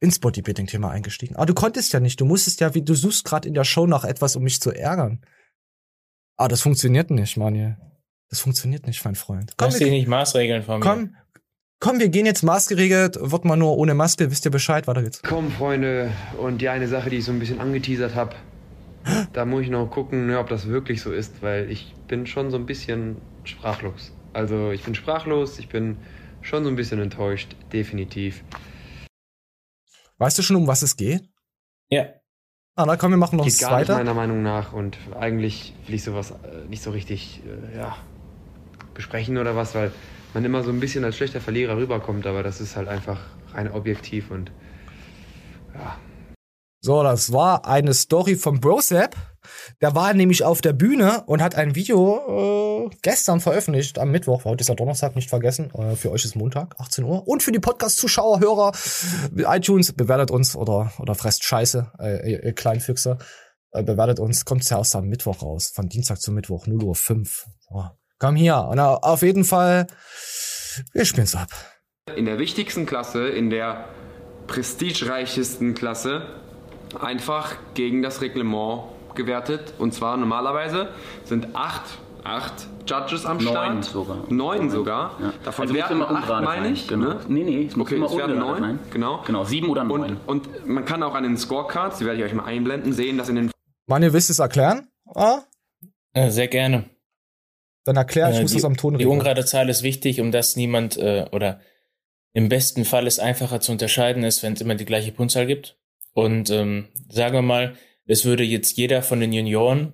ins Bodybuilding-Thema eingestiegen. Aber du konntest ja nicht. Du musstest ja, wie du suchst gerade in der Show nach etwas, um mich zu ärgern. Ah, das funktioniert nicht, Manuel. Das funktioniert nicht, mein Freund. Komm, Lass dich wir, nicht maßregeln von mir. komm, komm, wir gehen jetzt maßgeregelt. Wird man nur ohne Maske. Wisst ihr Bescheid? Weiter geht's. Komm, Freunde, und die eine Sache, die ich so ein bisschen angeteasert habe, da muss ich noch gucken, ne, ob das wirklich so ist, weil ich bin schon so ein bisschen sprachlos. Also ich bin sprachlos, ich bin schon so ein bisschen enttäuscht, definitiv. Weißt du schon, um was es geht? Ja. Ah, na komm, wir machen noch Geht das gar nicht zweite. meiner Meinung nach und eigentlich will ich sowas äh, nicht so richtig, äh, ja, besprechen oder was, weil man immer so ein bisschen als schlechter Verlierer rüberkommt, aber das ist halt einfach rein objektiv und ja, So, das war eine Story von Brosap. Der war nämlich auf der Bühne und hat ein Video äh, gestern veröffentlicht, am Mittwoch. Heute ist ja Donnerstag, nicht vergessen. Äh, für euch ist Montag, 18 Uhr. Und für die Podcast-Zuschauer, Hörer, iTunes, bewertet uns oder, oder fresst Scheiße, äh, ihr, ihr Kleinfüchse. Äh, bewertet uns, kommt ja erst am Mittwoch raus. Von Dienstag zu Mittwoch, 0 Uhr 5. So, komm hier. Und äh, auf jeden Fall, wir spielen's ab. in der wichtigsten Klasse, in der prestigereichesten Klasse, einfach gegen das Reglement gewertet. Und zwar normalerweise sind acht, acht Judges am Neun Start. sogar. Neun sogar. Ja. Davon also werden immer acht, ungerade meine ich. Genau. Ne? Nee, nee, es muss Okay, immer es werden neun. sein. Genau. Genau, sieben oder neun. Und, und man kann auch an den Scorecards, die werde ich euch mal einblenden, sehen, dass in den Mann, ihr wisst es erklären? Ah? Äh, sehr gerne. Dann erklär, ich Äh, muss die, das am Ton Die ungerade Zahl ist wichtig, um dass niemand äh, oder im besten Fall es einfacher zu unterscheiden ist, wenn es immer die gleiche Punktzahl gibt. Und ähm, sagen wir mal, es würde jetzt jeder von den Junioren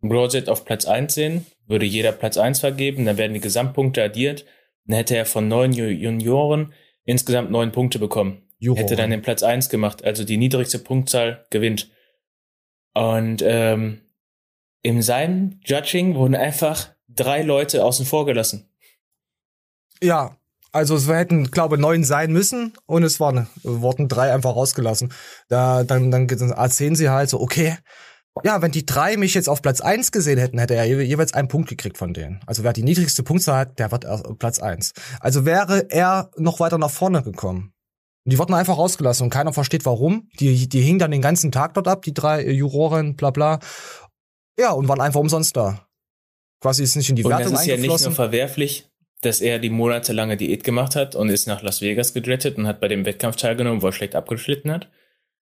Broadset auf Platz 1 sehen, würde jeder Platz 1 vergeben, dann werden die Gesamtpunkte addiert dann hätte er von neun Ju- Junioren insgesamt neun Punkte bekommen. Juroren. Hätte dann den Platz eins gemacht, also die niedrigste Punktzahl gewinnt. Und ähm, in seinem Judging wurden einfach drei Leute außen vor gelassen. Ja, also es hätten, glaube neun sein müssen und es waren, wurden drei einfach rausgelassen. Da, dann, dann, dann erzählen sie halt so, okay, ja, wenn die drei mich jetzt auf Platz eins gesehen hätten, hätte er je- jeweils einen Punkt gekriegt von denen. Also wer die niedrigste Punktzahl hat, der wird erst Platz eins. Also wäre er noch weiter nach vorne gekommen. Und die wurden einfach rausgelassen und keiner versteht warum. Die, die hingen dann den ganzen Tag dort ab, die drei Juroren, bla bla. Ja, und waren einfach umsonst da. Quasi ist nicht in die Und das Wertung ist ja nicht nur verwerflich, dass er die monatelange Diät gemacht hat und ist nach Las Vegas gedrettet und hat bei dem Wettkampf teilgenommen, wo er schlecht abgeschnitten hat.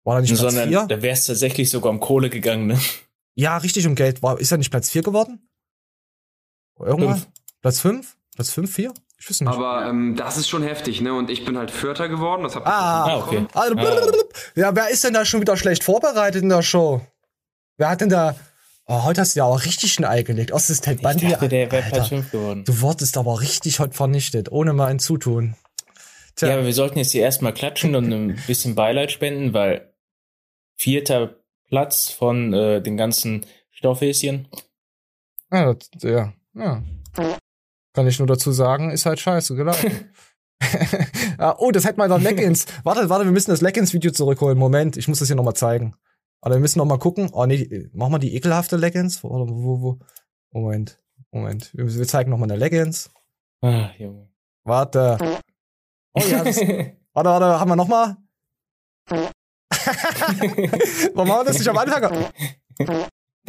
War er nicht Platz Sondern vier? da wäre es tatsächlich sogar um Kohle gegangen. Ne? Ja, richtig um Geld. War, ist er nicht Platz 4 geworden? Irgendwann? Fünf. Platz 5? Platz 5, 4? Ich weiß nicht. Aber ähm, das ist schon heftig, ne? Und ich bin halt Vierter geworden. Das habt ihr Ah, Ah, okay. also, ja, wer ist denn da schon wieder schlecht vorbereitet in der Show? Wer hat denn da. Oh, heute hast du ja auch richtig ein Ei gelegt. Assistent Ich Bandi. dachte, der wäre Platz Alter, 5 geworden. Du wurdest aber richtig heute vernichtet, ohne mal ein Zutun. Tja, Ja, aber wir sollten jetzt hier erstmal klatschen und ein bisschen Beileid spenden, weil vierter Platz von äh, den ganzen Stoffhäschen. ja, das, ja, ja. Kann ich nur dazu sagen, ist halt scheiße gelaufen. ah, oh, das hätte mal noch Leggings. warte, warte, wir müssen das Leggings-Video zurückholen. Moment, ich muss das hier nochmal zeigen. Aber wir müssen noch mal gucken. Oh nee, mach mal die ekelhafte Leggings. Wo, wo, wo? Moment, Moment. Wir, wir zeigen noch mal eine Leggings. Ah, Junge. Warte. Oh ja, das, warte, warte, haben wir noch mal? Warum haben wir das nicht am Anfang?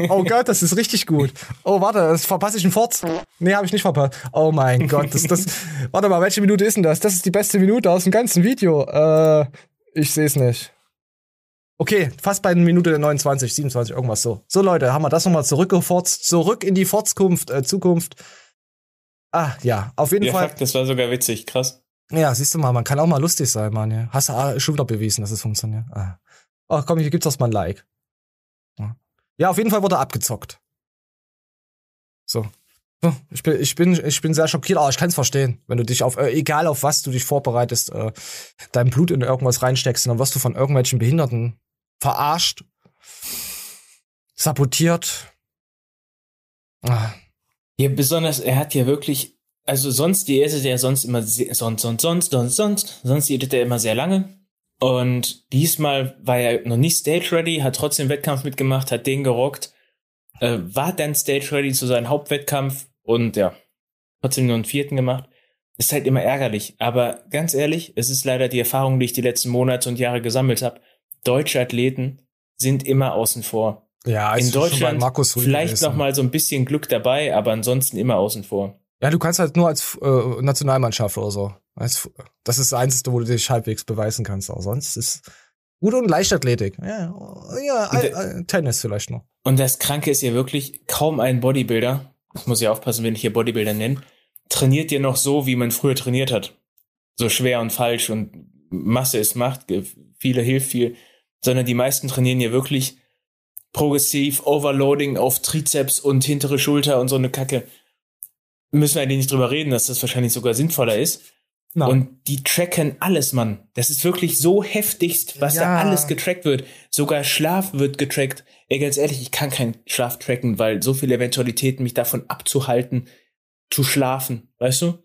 Oh Gott, das ist richtig gut. Oh, warte, das verpasse ich einen Fort. Nee, habe ich nicht verpasst. Oh mein Gott, das, das. Warte mal, welche Minute ist denn das? Das ist die beste Minute aus dem ganzen Video. Äh, ich sehe es nicht. Okay, fast bei Minute der 29, 27, irgendwas so. So, Leute, haben wir das nochmal zurückgeforzt, zurück in die Fortkunft, äh, Zukunft. Ah, ja, auf jeden Ja, Fall. fuck, das war sogar witzig, krass. Ja, siehst du mal, man kann auch mal lustig sein, Mann. Ja. Hast du ah, schon wieder bewiesen, dass es funktioniert. Ah. Oh, komm, hier gibt's doch mal ein Like. Ja. ja, auf jeden Fall wurde abgezockt. So. Ich bin, ich bin, ich bin sehr schockiert, aber ich kann es verstehen, wenn du dich auf, äh, egal auf was du dich vorbereitest, äh, dein Blut in irgendwas reinsteckst dann wirst du von irgendwelchen Behinderten verarscht, sabotiert. Ah. Ja, besonders, er hat ja wirklich, also sonst, die ist ja sonst immer, sonst, sonst, sonst, sonst, sonst, sonst edit er immer sehr lange. Und diesmal war er noch nicht stage ready, hat trotzdem Wettkampf mitgemacht, hat den gerockt, äh, war dann stage ready zu seinem Hauptwettkampf und ja, trotzdem nur einen vierten gemacht. Ist halt immer ärgerlich. Aber ganz ehrlich, es ist leider die Erfahrung, die ich die letzten Monate und Jahre gesammelt habe. Deutsche Athleten sind immer außen vor. Ja, In Deutschland vielleicht noch mal so ein bisschen Glück dabei, aber ansonsten immer außen vor. Ja, du kannst halt nur als äh, Nationalmannschaft oder so. Als, das ist das Einzige, wo du dich halbwegs beweisen kannst. Aber sonst ist gut und Leichtathletik. Ja, ja Und Tennis vielleicht noch. Und das Kranke ist ja wirklich, kaum ein Bodybuilder, ich muss ja aufpassen, wenn ich hier Bodybuilder nenne, trainiert dir noch so, wie man früher trainiert hat. So schwer und falsch und Masse ist Macht, viele hilft viel, sondern die meisten trainieren ja wirklich progressiv, Overloading auf Trizeps und hintere Schulter und so eine Kacke. Müssen wir eigentlich nicht drüber reden, dass das wahrscheinlich sogar sinnvoller ist. Na, Und die tracken alles, Mann. Das ist wirklich so heftigst, was da Ja. alles getrackt wird. Sogar Schlaf wird getrackt. Ey, ganz ehrlich, ich kann keinen Schlaf tracken, weil so viele Eventualitäten mich davon abzuhalten, zu schlafen. Weißt du?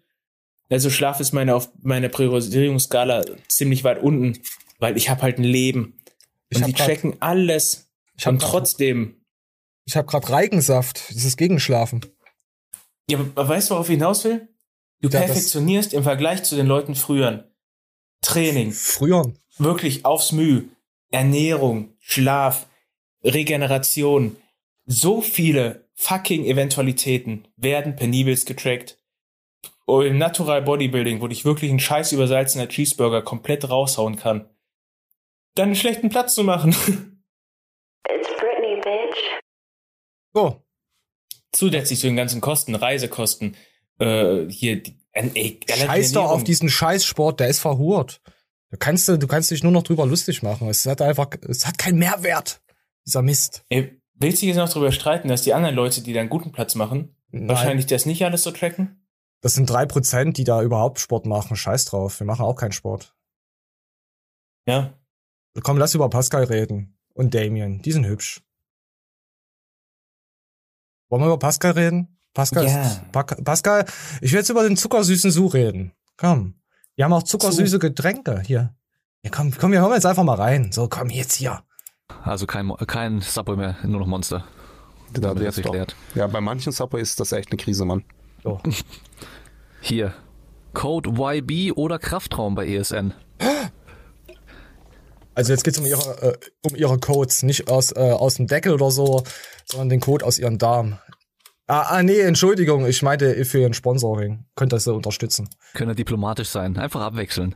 Also Schlaf ist meine auf meiner Priorisierungsskala ziemlich weit unten, weil ich habe halt ein Leben. Ich Und die grad- tracken alles. ich und grad- trotzdem. ich habe gerade Reigensaft. Das ist Gegenschlafen. Ja, aber weißt du, worauf ich hinaus will? Du Ja, perfektionierst im Vergleich zu den Leuten früher. Training. Früher. wirklich aufs Mühe. Ernährung, Schlaf, Regeneration. So viele fucking Eventualitäten werden penibelst getrackt. Oh, Im Natural Bodybuilding, wo dich wirklich ein scheiß übersalzener Cheeseburger komplett raushauen kann. Dann einen schlechten Platz zu machen. It's Britney, bitch. So. Zusätzlich zu den ganzen Kosten, Reisekosten, äh, hier, die, ey, Scheiß doch auf diesen Scheißsport, der ist verhurt. Du kannst, du kannst dich nur noch drüber lustig machen. Es hat einfach, es hat keinen Mehrwert. Dieser Mist. Ey, willst du jetzt noch darüber streiten, dass die anderen Leute, die da einen guten Platz machen, Nein. wahrscheinlich das nicht alles so tracken? Das sind drei Prozent, die da überhaupt Sport machen. Scheiß drauf. Wir machen auch keinen Sport. Ja. Komm, lass über Pascal reden. Und Damien. Die sind hübsch. Wollen wir über Pascal reden? Pascal, Ja. Pa Pascal, ich will jetzt über den zuckersüßen Su reden. Komm. Wir haben auch zuckersüße Getränke hier. Ja, komm, komm, wir hören jetzt einfach mal rein. So, komm jetzt hier. Also kein, kein Subway mehr, nur noch Monster. Da Damit bin ist ich doch. geklärt. Ja, bei manchen Subway ist das echt eine Krise, Mann. So. Hier. Code YB oder Kraftraum bei ESN. Also jetzt geht's um ihre, äh, um ihre Codes, nicht aus, äh, aus dem Deckel oder so, sondern den Code aus ihren Darm. Ah, ah, nee, Entschuldigung, ich meinte für ihren Sponsoring. Könnt ihr sie unterstützen. Können diplomatisch sein. Einfach abwechseln.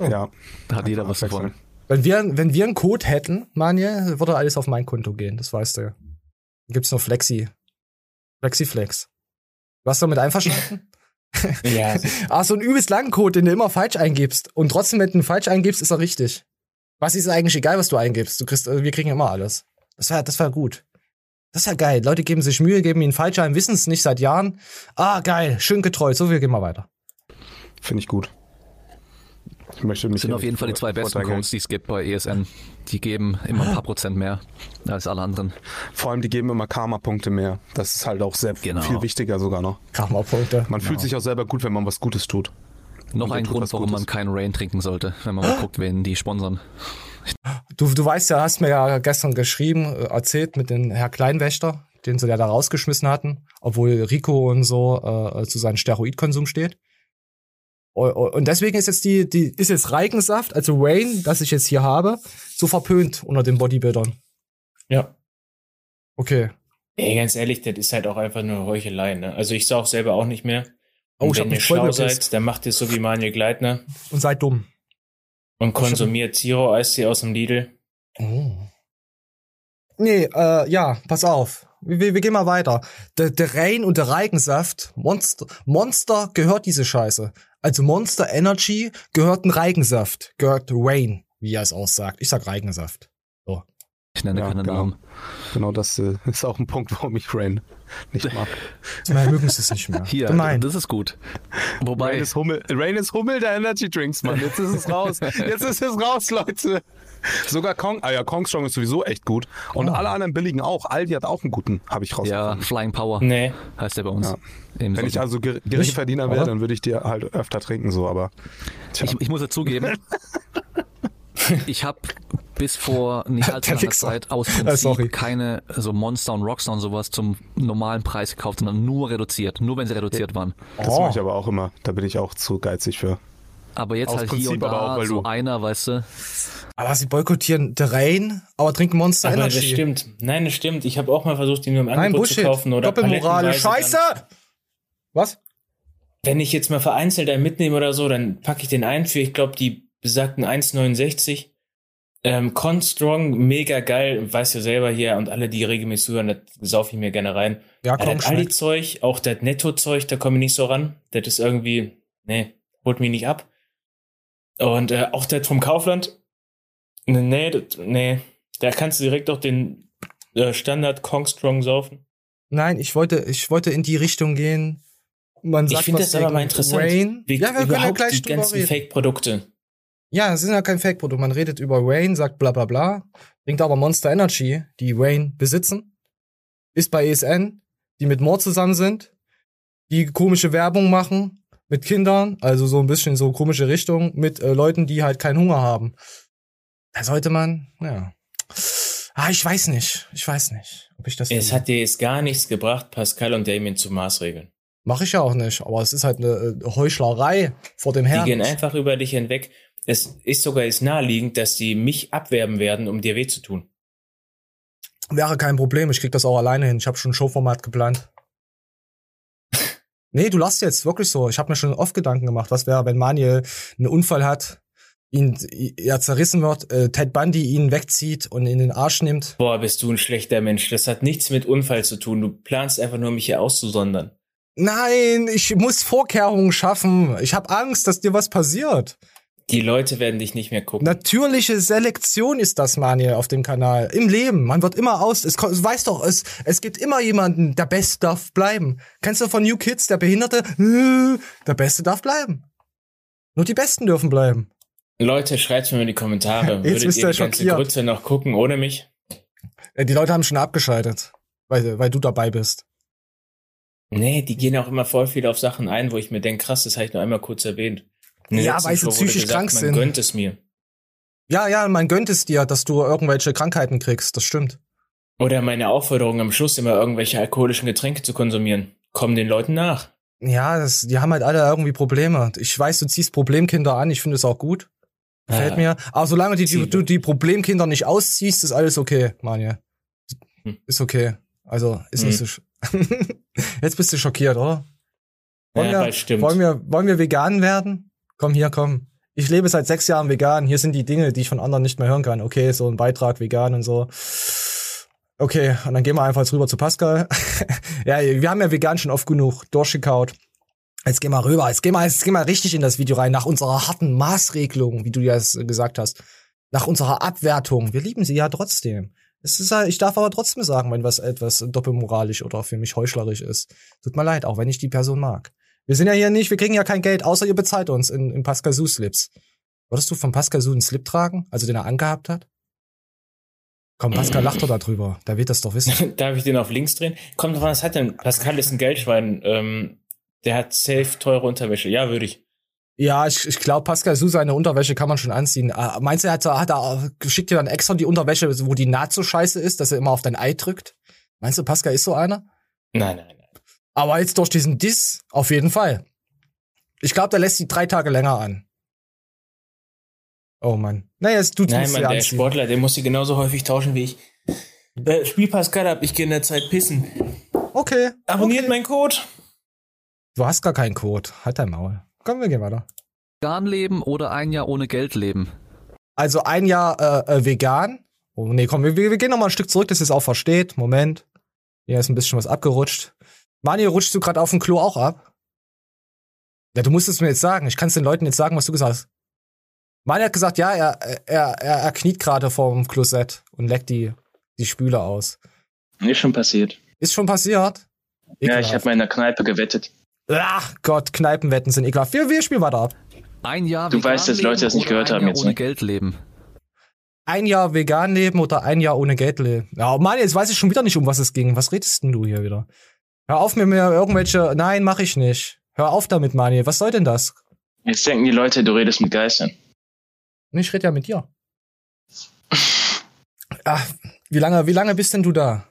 Ja. Da hat jeder was davon. Wenn wir, wenn wir einen Code hätten, Manje, würde alles auf mein Konto gehen, das weißt du. Dann gibt's nur Flexi. Flexiflex. Warst du damit einverstanden? Ja. ah, so einen übelst langen Code, den du immer falsch eingibst. Und trotzdem, wenn du ihn falsch eingibst, ist er richtig. Was ist eigentlich egal, was du eingibst? Du kriegst, wir kriegen immer alles. Das wäre, das wäre gut. Das wäre geil. Leute geben sich Mühe, geben ihn falsch ein, wissen es nicht seit Jahren. Ah, geil, schön getreu. So, wir gehen mal weiter. Finde ich gut. Ich möchte mich Das sind auf jeden Fall die zwei besten. Codes, die es gibt bei ESN. Die geben immer ein paar Prozent mehr als alle anderen. Vor allem, die geben immer Karma-Punkte mehr. Das ist halt auch sehr Genau. viel wichtiger sogar noch. Karma-Punkte. Man fühlt sich auch selber gut, wenn man was Gutes tut. Noch ein Grund, warum Gutes. man keinen Rain trinken sollte, wenn man mal guckt, wen die sponsern. Du, du weißt ja, hast mir ja gestern geschrieben, äh, erzählt mit dem Herr Kleinwächter, den sie ja da rausgeschmissen hatten, obwohl Rico und so äh, zu seinem Steroidkonsum steht. Und deswegen ist jetzt die, die ist jetzt Reikensaft, also Rain, das ich jetzt hier habe, so verpönt unter den Bodybuildern. Ja. Okay. Ey, ganz ehrlich, das ist halt auch einfach nur Heuchelei, ne? Also ich sauf selber auch nicht mehr. Oh, Und ich hab wenn ihr schlau seid, dann macht ihr so wie Manuel Gleitner Und seid dumm. Und konsumiert Zero Eistee aus dem Lidl. Oh. Nee, äh, ja, pass auf. Wir, wir gehen mal weiter. Der, der Rain und der Reigensaft, Monster, Monster gehört diese Scheiße. Also Monster Energy gehört ein Reigensaft, gehört Rain, wie er es aussagt. Ich sag Reigensaft. Ich nenne Ja, keine genau. Namen. Genau, das äh, ist auch ein Punkt, warum ich Rain nicht mag. Wir mögen es nicht mehr. Hier, Gemein. das ist gut. Wobei, Rain ist Hummel, Rain ist Hummel der Energy Drinks, Mann. Jetzt ist es raus. Jetzt ist es raus, Leute. Sogar Kong, ah ja, Kong Strong ist sowieso echt gut. Und Oh. alle anderen billigen auch. Aldi hat auch einen guten, habe ich ja, rausgefunden. Flying Power Nee. heißt der bei uns. Ja. Wenn ich Sommer. also ger? Geringverdiener wäre, dann würde ich dir halt öfter trinken, so, aber. Ich, ich muss ja zugeben, ich habe bis vor nicht allzu langer. Zeit aus Äh, sorry. Prinzip keine so Monster und Rockstar und sowas zum normalen Preis gekauft, sondern nur reduziert, nur wenn sie reduziert waren. Das Oh. mache ich aber auch immer. Da bin ich auch zu geizig für. Aber jetzt Aus halt hier Prinzip und aber auch, da weil so du- einer, weißt du, Aber sie boykottieren der Rain, aber trinken Monster Aber Energy. das stimmt. Nein, das stimmt. Ich habe auch mal versucht, die nur im Nein, Angebot zu Bullshit. kaufen oder Doppelmorale. Scheiße! Dann, Was? wenn ich jetzt mal vereinzelt einen mitnehme oder so, dann packe ich den ein für, ich glaube, die besagten 1,69. Ähm, Con Strong, mega geil, weiß ja selber hier und alle, die regelmäßig zuhören, das saufe ich mir gerne rein. Ja, Ja, komm, das. Aldi-Zeug, auch das Netto-Zeug, da komme ich nicht so ran. Das ist irgendwie, nee, holt mich nicht ab. Und äh, auch das vom Kaufland, nee, nee, das, nee, da kannst du direkt auch den äh, Standard Kong Strong saufen. Nein, ich wollte, ich wollte in die Richtung gehen. Man Ich sagt finde was das aber mal interessant. Rain. Wie ja, wir können ja gleich die ganzen. Fake-Produkte. Ja, es ist ja kein Fake-Produkt. Man redet über Rain, sagt bla bla bla, bringt aber Monster Energy, die Rain besitzen, ist bei ESN, die mit Mord zusammen sind, die komische Werbung machen mit Kindern, also so ein bisschen so komische Richtung, mit äh, Leuten, die halt keinen Hunger haben. Da sollte man, ja. Ah, ich weiß nicht. Ich weiß nicht, ob ich das. Es hat dir jetzt gar nichts gebracht, Pascal und Damien zu maßregeln. Mache ich ja auch nicht, aber es ist halt eine äh, Heuchlerei vor dem Die Herrn. gehen einfach über dich hinweg. Es ist sogar jetzt naheliegend, dass die mich abwerben werden, um dir weh zu tun. Wäre kein Problem, ich krieg das auch alleine hin. Ich habe schon ein Showformat geplant. nee, du lachst jetzt, wirklich so. Ich habe mir schon oft Gedanken gemacht, was wäre, wenn Manuel einen Unfall hat, ihn er zerrissen wird, äh, Ted Bundy ihn wegzieht und in den Arsch nimmt. Boah, bist du ein schlechter Mensch. Das hat nichts mit Unfall zu tun. Du planst einfach nur, mich hier auszusondern. Nein, ich muss Vorkehrungen schaffen. Ich habe Angst, dass dir was passiert. Die Leute werden dich nicht mehr gucken. Natürliche Selektion ist das, Manuel, auf dem Kanal. Im Leben. Man wird immer aus. Es, es weiß doch, es, es gibt immer jemanden, der Best darf bleiben. Kennst du von New Kids, der Behinderte? Äh, Der Beste darf bleiben. Nur die Besten dürfen bleiben. Leute, schreibt's mir in die Kommentare. Jetzt Würdet ihr die ganze schockiert. Grütze noch gucken ohne mich? Äh, Die Leute haben schon abgeschaltet, weil, weil du dabei bist. Nee, die gehen auch immer voll viel auf Sachen ein, wo ich mir denke, krass, das habe ich nur einmal kurz erwähnt. Ja, weil sie psychisch gesagt, krank man sind. gönnt es mir. Ja, ja, man gönnt es dir, dass du irgendwelche Krankheiten kriegst. Das stimmt. Oder meine Aufforderung am Schluss immer irgendwelche alkoholischen Getränke zu konsumieren. Kommen den Leuten nach. Ja, das, die haben halt alle irgendwie Probleme. Ich weiß, du ziehst Problemkinder an. Ich finde es auch gut. Gefällt Ah, mir. Aber solange die, die, du die Problemkinder nicht ausziehst, ist alles okay, Manja. Hm. Ist okay. Also, ist Hm. nicht so. Jetzt bist du schockiert, oder? Wollen, Ja, wir, wollen, wir, wollen wir vegan werden? Komm hier, komm. Ich lebe seit sechs Jahren vegan. Hier sind die Dinge, die ich von anderen nicht mehr hören kann. Okay, so ein Beitrag vegan und so. Okay, und dann gehen wir einfach jetzt rüber zu Pascal. ja, wir haben ja vegan schon oft genug durchgekaut. Jetzt geh mal rüber. Jetzt geh mal, jetzt geh mal richtig in das Video rein. Nach unserer harten Maßregelung, wie du ja es gesagt hast. Nach unserer Abwertung. Wir lieben sie ja trotzdem. Es ist, halt- ich darf aber trotzdem sagen, wenn was etwas doppelmoralisch oder für mich heuchlerisch ist. Tut mir leid, auch wenn ich die Person mag. Wir sind ja hier nicht, wir kriegen ja kein Geld, außer ihr bezahlt uns in, in Pascal Su Slips. Würdest du von Pascal einen Slip tragen? Also den er angehabt hat? Komm, Pascal lacht doch da drüber. Der wird das doch wissen. Darf ich den auf links drehen? Kommt drauf an, was hat denn? Pascal ist ein Geldschwein. Ähm, der hat safe teure Unterwäsche. Ja, würde ich. Ja, ich, ich glaube, Pascal Su, seine Unterwäsche kann man schon anziehen. Äh, meinst du, er hat, hat er schickt dir dann extra die Unterwäsche, wo die Naht so scheiße ist, dass er immer auf dein Ei drückt? Meinst du, Pascal ist so einer? Nein, nein. Aber jetzt durch diesen Diss, auf jeden Fall. Ich glaube, der lässt die drei Tage länger an. Oh Mann. Naja, es tut Nein, Mann, der Sportler, der muss sie genauso häufig tauschen wie ich. Äh, spiel Pascal ab, ich gehe in der Zeit pissen. Okay. Abonniert meinen Code. Du hast gar keinen Code. Halt dein Maul. Komm, wir gehen weiter. Vegan leben oder ein Jahr ohne Geld leben? Also ein Jahr äh, äh, vegan. Oh nee, komm, wir, wir gehen noch mal ein Stück zurück, dass ihr es auch versteht. Moment. Hier ist ein bisschen was abgerutscht. Mani, rutschst du gerade auf dem Klo auch ab? Ja, du musst es mir jetzt sagen. Ich kann es den Leuten jetzt sagen, was du gesagt hast. Mani hat gesagt, ja, er, er, er, er kniet gerade vorm Klosett und leckt die, die Spüle aus. Ist schon passiert. Ist schon passiert? Ja, ich habe mal in der Kneipe gewettet. Ach Gott, Kneipenwetten sind ekelhaft. Wir, wir spielen weiter ab. Ein Jahr Du vegan weißt, dass Leute das nicht leben oder gehört ein haben Jahr jetzt, ohne ne? Geld leben. Ein Jahr vegan leben oder ein Jahr ohne Geld leben. Ja, Mann, jetzt weiß ich schon wieder nicht, um was es ging. Was redest denn du hier wieder? Hör auf mit mir irgendwelche. Nein, mach ich nicht. Hör auf damit, Mani. Was soll denn das? Jetzt denken die Leute, du redest mit Geistern. Ich rede ja mit dir. Ach, wie lange, wie lange bist denn du da?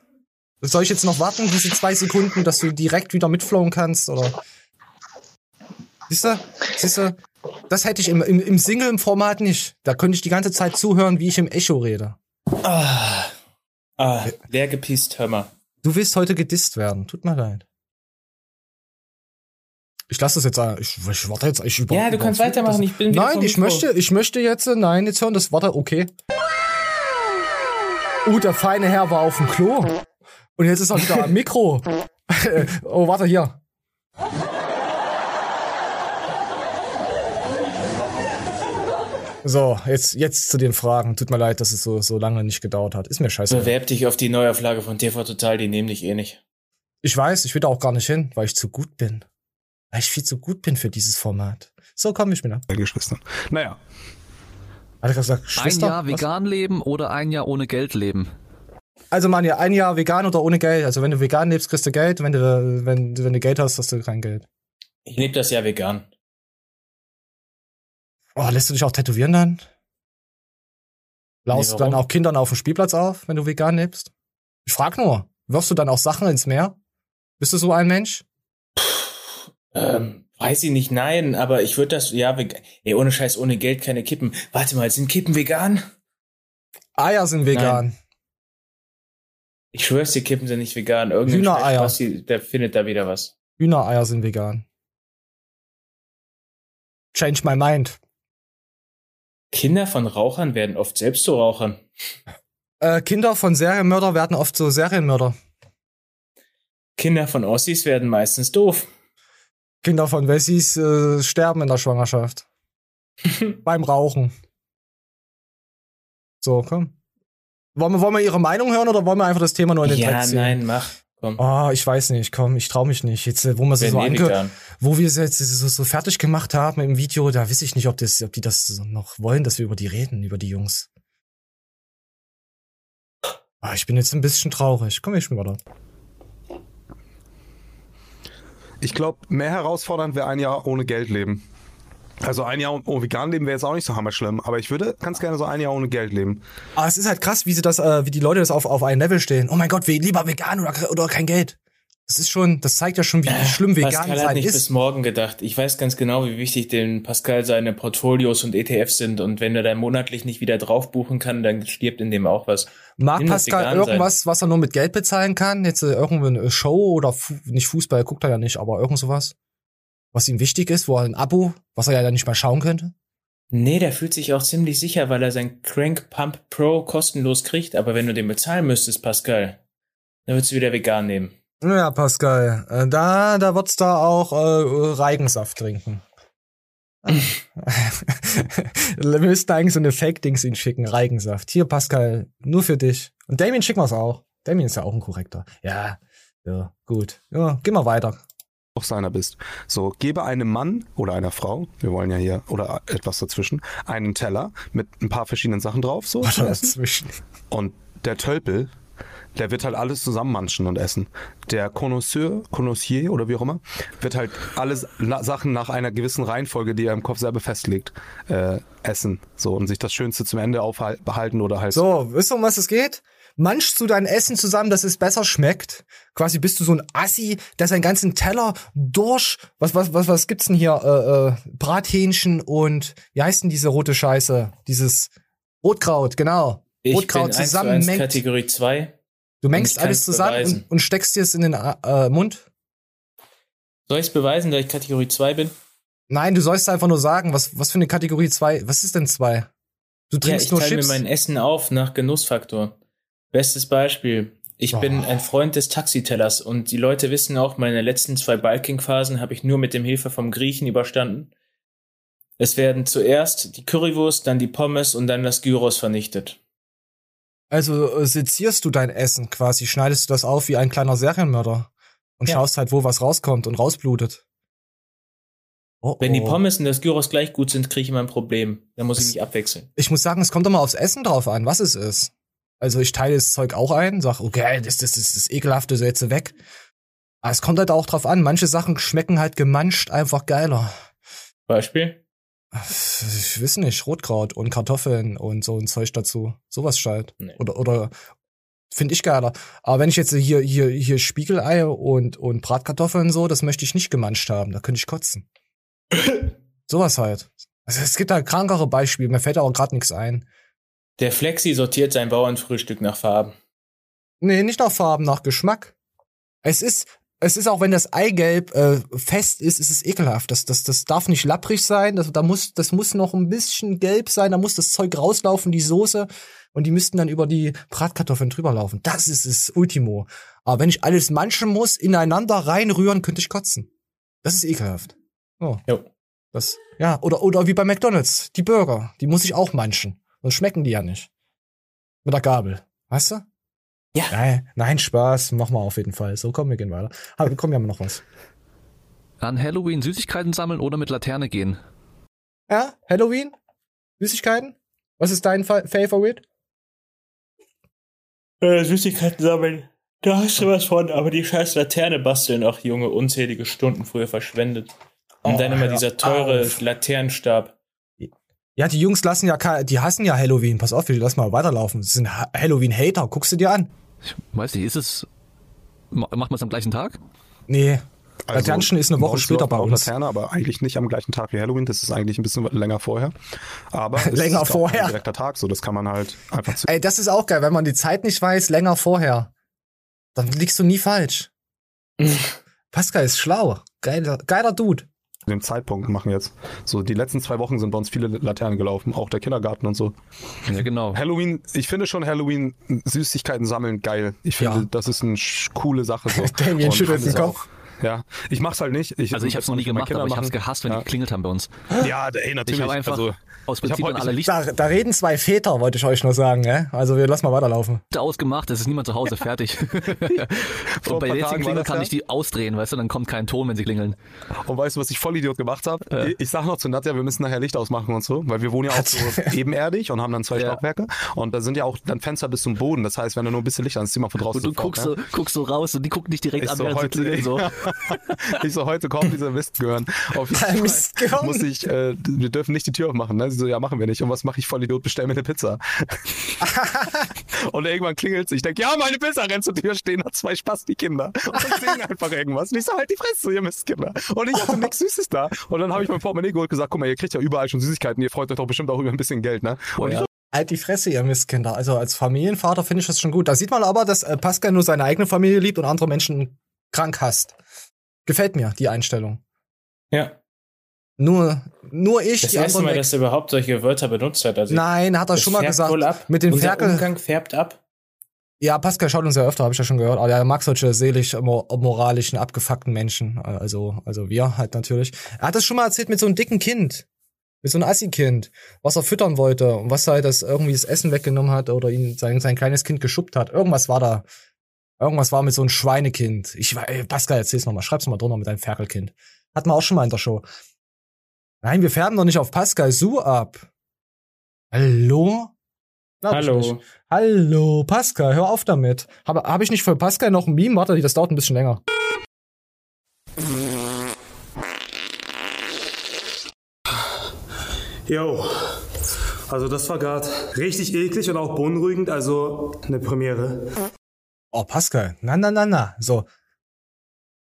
Soll ich jetzt noch warten, diese zwei Sekunden, dass du direkt wieder mitflowen kannst, oder? Siehst du? Siehst du? Das hätte ich im, im, im Single-Format nicht. Da könnte ich die ganze Zeit zuhören, wie ich im Echo rede. Ah, ah leer gepisst, hör mal. Du willst heute gedisst werden. Tut mir leid. Ich lasse das jetzt. äh, Ich, ich warte jetzt. Ich über, Ja, du kannst weitermachen, ich bin Nein, ich möchte, ich möchte jetzt. Nein, jetzt hören das. Warte, okay. Uh, der feine Herr war auf dem Klo. Und jetzt ist er wieder am Mikro. oh, warte hier. So, jetzt, jetzt zu den Fragen. Tut mir leid, dass es so, so lange nicht gedauert hat. Ist mir scheiße. Bewerb dich auf die Neuauflage von TV Total, die nehmen dich eh nicht. Ich weiß, ich will da auch gar nicht hin, weil ich zu gut bin. Weil ich viel zu gut bin für dieses Format. So, komm, ich bin ab. Geschwistern. Naja. Hat er gesagt, Ein Schwester? Jahr Was? vegan leben oder ein Jahr ohne Geld leben? Also, Manja, ein Jahr vegan oder ohne Geld. Also, wenn du vegan lebst, kriegst du Geld. Wenn du, wenn, wenn du Geld hast, hast du kein Geld. Ich lebe das ja vegan. Oh, lässt du dich auch tätowieren dann? Laust Nee, du dann auch Kindern auf dem Spielplatz auf, wenn du vegan lebst? Ich frag nur. Wirfst du dann auch Sachen ins Meer? Bist du so ein Mensch? Ähm, weiß ich nicht, nein, aber ich würde das, ja, vegan. Ey, ohne Scheiß, ohne Geld keine Kippen. Warte mal, sind Kippen vegan? Eier sind vegan. Ich schwör's dir, Kippen sind nicht vegan. Irgendein Hühnereier. Spasti, der findet da wieder was. Hühnereier sind vegan. Change my mind. Kinder von Rauchern werden oft selbst zu Rauchern. Äh, Kinder von Serienmörder werden oft so Serienmörder. Kinder von Ossis werden meistens doof. Kinder von Wessis äh, sterben in der Schwangerschaft. Beim Rauchen. So, komm. Wollen wir, wollen wir Ihre Meinung hören oder wollen wir einfach das Thema nur in den Ja, Dreck ziehen? nein, mach. Komm. Oh, ich weiß nicht, komm, ich trau mich nicht. Jetzt, äh, wo wir sie so ange wo wir sie jetzt so, so fertig gemacht haben im Video, da weiß ich nicht, ob, das, ob die das noch wollen, dass wir über die reden, über die Jungs. Ah, ich bin jetzt ein bisschen traurig. Komm, ich bin weiter. Ich glaube, mehr herausfordernd wäre ein Jahr ohne Geld leben. Also ein Jahr ohne vegan leben wäre jetzt auch nicht so hammerschlimm, aber ich würde ganz gerne so ein Jahr ohne Geld leben. Aber es ist halt krass, wie sie das, äh, wie die Leute das auf, auf ein Level stehen. Oh mein Gott, wie, lieber vegan oder, oder kein Geld. Das ist schon, das zeigt ja schon, wie schlimm vegan Pascal hat sein nicht ist. bis morgen gedacht. Ich weiß ganz genau, wie wichtig dem Pascal seine Portfolios und ETFs sind. Und wenn er da monatlich nicht wieder drauf buchen kann, dann stirbt in dem auch was. Mag Pascal vegan sein. irgendwas, was er nur mit Geld bezahlen kann? Jetzt äh, irgendwo eine Show oder Fu nicht Fußball, guckt er ja nicht, aber irgend sowas? Was ihm wichtig ist, wo er ein Abo, was er ja dann nicht mal schauen könnte? Nee, der fühlt sich auch ziemlich sicher, weil er sein Crank Pump Pro kostenlos kriegt. Aber wenn du den bezahlen müsstest, Pascal, dann würdest du wieder vegan nehmen. Ja, Pascal, äh, da, da wird's da auch äh, Reigensaft trinken. Wir müssten eigentlich so eine Fake-Dings ihn schicken, Reigensaft. Hier, Pascal, nur für dich. Und Damien schicken wir's auch. Damien ist ja auch ein korrekter. Ja, ja, gut. Ja, geh mal weiter. Auch seiner bist. So, gebe einem Mann oder einer Frau, wir wollen ja hier, oder etwas dazwischen, einen Teller mit ein paar verschiedenen Sachen drauf, so. Essen. dazwischen? Und der Tölpel, der wird halt alles zusammenmanschen und essen. Der Connoisseur, Connoissier oder wie auch immer, wird halt alles na, Sachen nach einer gewissen Reihenfolge, die er im Kopf selber festlegt, äh, essen. So, und sich das Schönste zum Ende aufbehalten oder halt. So, wisst ihr, um was es geht? Manchst du dein Essen zusammen, dass es besser schmeckt? Quasi bist du so ein Assi, der seinen ganzen Teller durch, was, was, was, was gibt's denn hier? Äh, äh, Brathähnchen und, wie heißt denn diese rote Scheiße? Dieses Rotkraut, genau. Ich Rotkraut bin 1 zu 1 zusammenmengt. Kategorie 2. Du mengst alles zusammen und, und steckst dir es in den äh, Mund? Soll ich es beweisen, dass ich Kategorie 2 bin? Nein, du sollst einfach nur sagen, was, was für eine Kategorie 2, was ist denn 2? Du Ja, trinkst ich nur teile mir mein Essen auf nach Genussfaktor. Bestes Beispiel. Ich bin Oh. ein Freund des Taxitellers und die Leute wissen auch, meine letzten zwei Bulking-Phasen habe ich nur mit dem Hilfe vom Griechen überstanden. Es werden zuerst die Currywurst, dann die Pommes und dann das Gyros vernichtet. Also äh, sezierst du dein Essen quasi, schneidest du das auf wie ein kleiner Serienmörder und Ja. schaust halt, wo was rauskommt und rausblutet. Oh, Wenn die oh. Pommes und das Gyros gleich gut sind, kriege ich immer ein Problem. Dann muss ich mich abwechseln. Ich muss sagen, es kommt immer aufs Essen drauf an, was es ist. Also ich teile das Zeug auch ein, sag, okay, das, das, das, das Ekelhafte so jetzt weg. Aber es kommt halt auch drauf an, manche Sachen schmecken halt gemanscht einfach geiler. Beispiel? Ich weiß nicht, Rotkraut und Kartoffeln und so ein Zeug dazu. Sowas halt. Nee. Oder, oder finde ich geiler. Aber wenn ich jetzt hier, hier, hier Spiegelei und, und Bratkartoffeln so, das möchte ich nicht gemanscht haben. Da könnte ich kotzen. Sowas halt. Also es gibt da krankere Beispiele, mir fällt aber gerade nichts ein. Der Flexi sortiert sein Bauernfrühstück nach Farben. Nee, nicht nach Farben, nach Geschmack. Es ist, es ist auch, wenn das Eigelb äh, fest ist, ist es ekelhaft. Das, das, das darf nicht lapprig sein. Das, da muss, das muss noch ein bisschen gelb sein. Da muss das Zeug rauslaufen, die Soße. Und die müssten dann über die Bratkartoffeln drüber laufen. Das ist das Ultimo. Aber wenn ich alles manchen muss, ineinander reinrühren, könnte ich kotzen. Das ist ekelhaft. Oh. Jo. Das, ja, oder, oder wie bei McDonalds. Die Burger, die muss ich auch manchen. Sonst schmecken die ja nicht. Mit der Gabel. Weißt du? Ja. Nein, nein, Spaß. Mach mal auf jeden Fall. So, komm, wir gehen weiter. Aber komm, wir haben noch was. An Halloween Süßigkeiten sammeln oder mit Laterne gehen? Ja, Halloween? Süßigkeiten? Was ist dein Fa Favorite? Äh, Süßigkeiten sammeln. Da hast du was von, aber die scheiß Laterne basteln auch Junge unzählige Stunden früher verschwendet. Und Oh, dann immer dieser teure auf. Laternenstab. Ja, die Jungs lassen ja, die hassen ja Halloween. Pass auf, wir lassen mal weiterlaufen. Das sind Ha- Halloween-Hater. Guckst du dir an? Ich weiß nicht, ist es. ma- Macht man es am gleichen Tag? Nee. Laternchen ist eine Woche später bei uns. Laterne, aber eigentlich nicht am gleichen Tag wie Halloween. Das ist eigentlich ein bisschen länger vorher. Aber es Länger ist auch vorher. Ein direkter Tag, so das kann man halt einfach zu. Ey, das ist auch geil, wenn man die Zeit nicht weiß, länger vorher. Dann liegst du nie falsch. Pascal ist schlau. Geiler, geiler Dude. Dem Zeitpunkt machen jetzt. So, die letzten zwei Wochen sind bei uns viele Laternen gelaufen, auch der Kindergarten und so. Ja, genau. Halloween, ich finde schon Halloween Süßigkeiten sammeln geil. Ich finde, Ja. das ist eine coole Sache so. Damien schüttelt den es Kopf. auch- Ja, ich mach's halt nicht. Ich, Also ich habe es noch nie meine gemacht, Kinder aber ich habe es machen- gehasst, wenn ja. die geklingelt haben bei uns. Ja, ey, natürlich. Ich habe einfach also, aus ich Prinzip dann alle Lichter Da, da reden zwei Väter, wollte ich euch nur sagen, ne? Also wir lassen mal weiterlaufen. ausgemacht, es ist niemand zu Hause, fertig. Und bei der jetzigen Klingel kann ja. ich die ausdrehen, weißt du, dann kommt kein Ton, wenn sie klingeln. Und weißt du, was ich Vollidiot gemacht habe? Ich sag noch zu Nadja, wir müssen nachher Licht ausmachen und so, weil wir wohnen ja auch so ebenerdig und haben dann zwei Ja. Stockwerke. Und da sind ja auch dann Fenster bis zum Boden. Das heißt, wenn du nur ein bisschen Licht anziehst, mal von draußen Und du sofort, guckst, ne? so, guckst so raus und die gucken dich direkt Ich an, so, während sie heute, klingeln. So. ich so, heute kommt dieser Mist gehören. Auf jeden Fall Mist gehören? muss ich, äh, wir dürfen nicht die Tür aufmachen. Ne? So, ja, machen wir nicht. Und was mache ich voll Idiot? Bestell mir eine Pizza. und irgendwann klingelt Ich denke, ja, meine Pizza rennt zur Tür, stehen da zwei Spasti-Kinder und singen einfach irgendwas. Und ich so, halt die Fresse, ihr Mistkinder. Und ich hatte nichts Süßes da. Und dann habe ich mein Portemonnaie geholt und gesagt, guck mal, ihr kriegt ja überall schon Süßigkeiten. Ihr freut euch doch bestimmt auch über ein bisschen Geld, ne? Und ich so, Halt die Fresse, ihr Mistkinder. Also als Familienvater finde ich das schon gut. Da sieht man aber, dass äh, Pascal nur seine eigene Familie liebt und andere Menschen krank hasst. Gefällt mir, die Einstellung. Ja. Nur, nur ich, Das die erste Mal, dass er überhaupt solche Wörter benutzt hat. Also Nein, hat er schon mal gesagt. Wohl ab. Mit dem Unser Ferkel. Umgang färbt ab. Ja, Pascal schaut uns ja öfter, habe ich ja schon gehört. Aber er mag solche seelisch mo- moralischen, abgefuckten Menschen. Also, also wir halt natürlich. Er hat das schon mal erzählt mit so einem dicken Kind. Mit so einem Assi-Kind, was er füttern wollte und was halt das irgendwie das Essen weggenommen hat oder ihn sein, sein kleines Kind geschubbt hat. Irgendwas war da. Irgendwas war mit so einem Schweinekind. Ich ey, Pascal, erzähl's nochmal. Schreib's mal drunter mit deinem Ferkelkind. Hatten wir auch schon mal in der Show. Nein, wir färben doch nicht auf Pascal Su ab. Hallo? Glaub Hallo. Hallo, Pascal, hör auf damit. Habe hab ich nicht für Pascal noch ein Meme? Warte, das dauert ein bisschen länger. Jo. Also das war gerade richtig eklig und auch beunruhigend, also eine Premiere. Oh, Pascal. Na, na, na, na. So.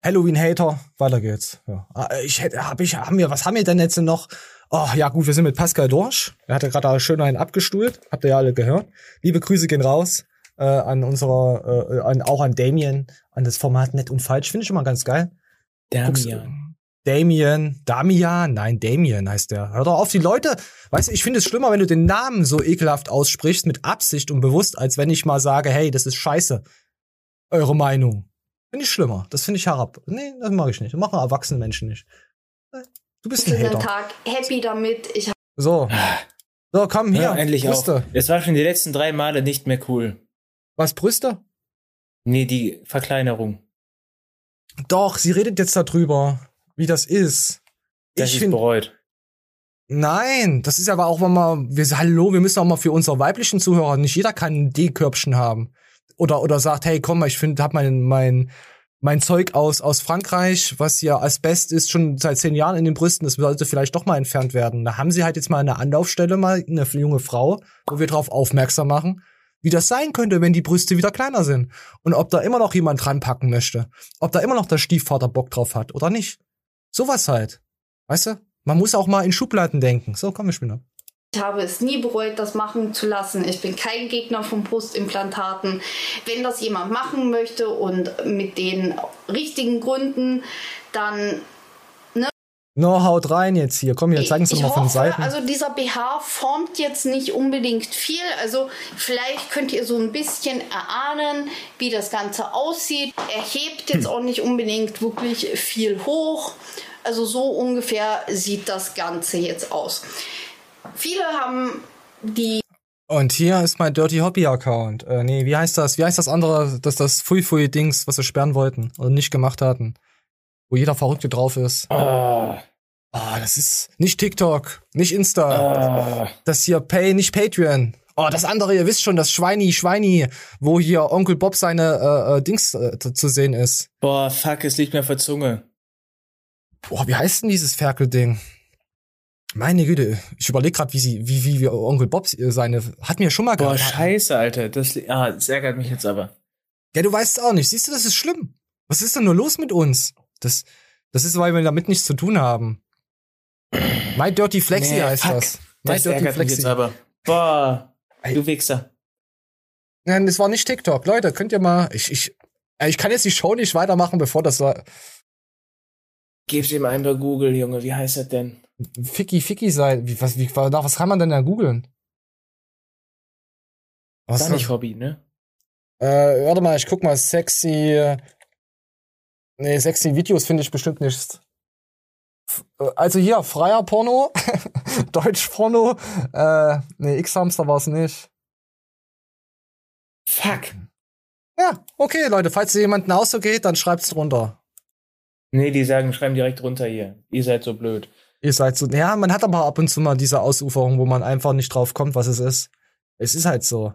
Halloween-Hater. Weiter geht's. Ja. Ah, Ich hätte, hab ich, haben wir, was haben wir denn jetzt noch? Oh, ja, gut, wir sind mit Pascal durch. Er hat ja gerade schön einen abgestuhlt. Habt ihr ja alle gehört. Liebe Grüße gehen raus. Äh, an unserer, äh, an, auch an Damien, an das Format Nett und Falsch. Finde ich immer ganz geil. Damian. Damien, Damian, nein, Damien heißt der. Hör doch auf, die Leute, weißt du, ich finde es schlimmer, wenn du den Namen so ekelhaft aussprichst, mit Absicht und bewusst, als wenn ich mal sage, hey, das ist scheiße. Eure Meinung. Finde ich schlimmer. Das finde ich herab. Nee, das mag ich nicht. Das machen erwachsene Menschen nicht. Du bist ein den Hater. Tag happy damit. Ich So. So, komm hier. Ja, endlich Brüste. auch. Es war schon die letzten drei Male nicht mehr cool. Was, Brüste? Nee, die Verkleinerung. Doch, sie redet jetzt darüber, wie das ist. Das ich ist finde, bereut. Nein, das ist aber auch mal, wir, hallo, wir müssen auch mal für unsere weiblichen Zuhörer, nicht jeder kann ein D-Körbchen haben. Oder, oder sagt, hey, komm mal, ich finde, hab mein, mein, mein Zeug aus, aus Frankreich, was ja Asbest ist, schon seit zehn Jahren in den Brüsten, das sollte vielleicht doch mal entfernt werden. Da haben sie halt jetzt mal eine Anlaufstelle, mal eine junge Frau, wo wir drauf aufmerksam machen, wie das sein könnte, wenn die Brüste wieder kleiner sind. Und ob da immer noch jemand dran packen möchte. Ob da immer noch der Stiefvater Bock drauf hat oder nicht. Sowas halt. Weißt du? Man muss auch mal in Schubladen denken. So, komm, wir spielen ab. Ich habe es nie bereut, das machen zu lassen. Ich bin kein Gegner von Brustimplantaten. Wenn das jemand machen möchte und mit den richtigen Gründen, dann No, haut rein jetzt hier. Komm, hier, zeigen Sie mal von Seiten. also dieser BH formt jetzt nicht unbedingt viel. Also vielleicht könnt ihr so ein bisschen erahnen, wie das Ganze aussieht. Er hebt Hm. jetzt auch nicht unbedingt wirklich viel hoch. Also so ungefähr sieht das Ganze jetzt aus. Viele haben die Und hier ist mein Dirty Hobby Account. Äh, nee, wie heißt das? Wie heißt das andere? Das das Fui Fui Dings, was sie sperren wollten oder nicht gemacht hatten. Wo jeder Verrückte drauf ist. Ah. Ah, das ist nicht TikTok, nicht Insta. Ah. Das hier Pay, nicht Patreon. Oh, das andere, ihr wisst schon, das Schweini, Schweini, wo hier Onkel Bob seine äh, äh, Dings äh, zu- zu sehen ist. Boah, fuck, es liegt mir auf der Zunge. Boah, wie heißt denn dieses Ferkelding? Meine Güte, ich überlege gerade, wie sie, wie, wie, wie Onkel Bob seine, hat mir schon mal Boah, gehabt. scheiße, Alter. Das, ah, das ärgert mich jetzt aber. Ja, du weißt es auch nicht. Siehst du, das ist schlimm. Was ist denn nur los mit uns? Das, das ist, weil wir damit nichts zu tun haben. My Dirty Flexi Nee, heißt fuck. das. My Das ärgert mich jetzt aber. Boah, du Wichser. Nein, das war nicht TikTok. Leute, könnt ihr mal, ich, ich, äh, ich kann jetzt die Show nicht weitermachen, bevor das war. Gib's ihm ein bei Google, Junge. Wie heißt das denn? Ficky Ficky sei. Wie, was, wie, was kann man denn da googeln? Was War nicht Hobby, ne? Äh, warte mal, ich guck mal, sexy Nee, sexy Videos finde ich bestimmt nicht. Äh, Also hier, freier Porno, Deutsch-Porno, äh, nee, X-Hamster war es nicht. Fuck. Ja, okay, Leute, falls ihr jemanden auch so geht, dann schreibt's drunter. Nee, die sagen, schreiben direkt runter hier. Ihr seid so blöd. Ihr seid so, ja, man hat aber ab und zu mal diese Ausuferung, wo man einfach nicht drauf kommt, was es ist. Es ist halt so.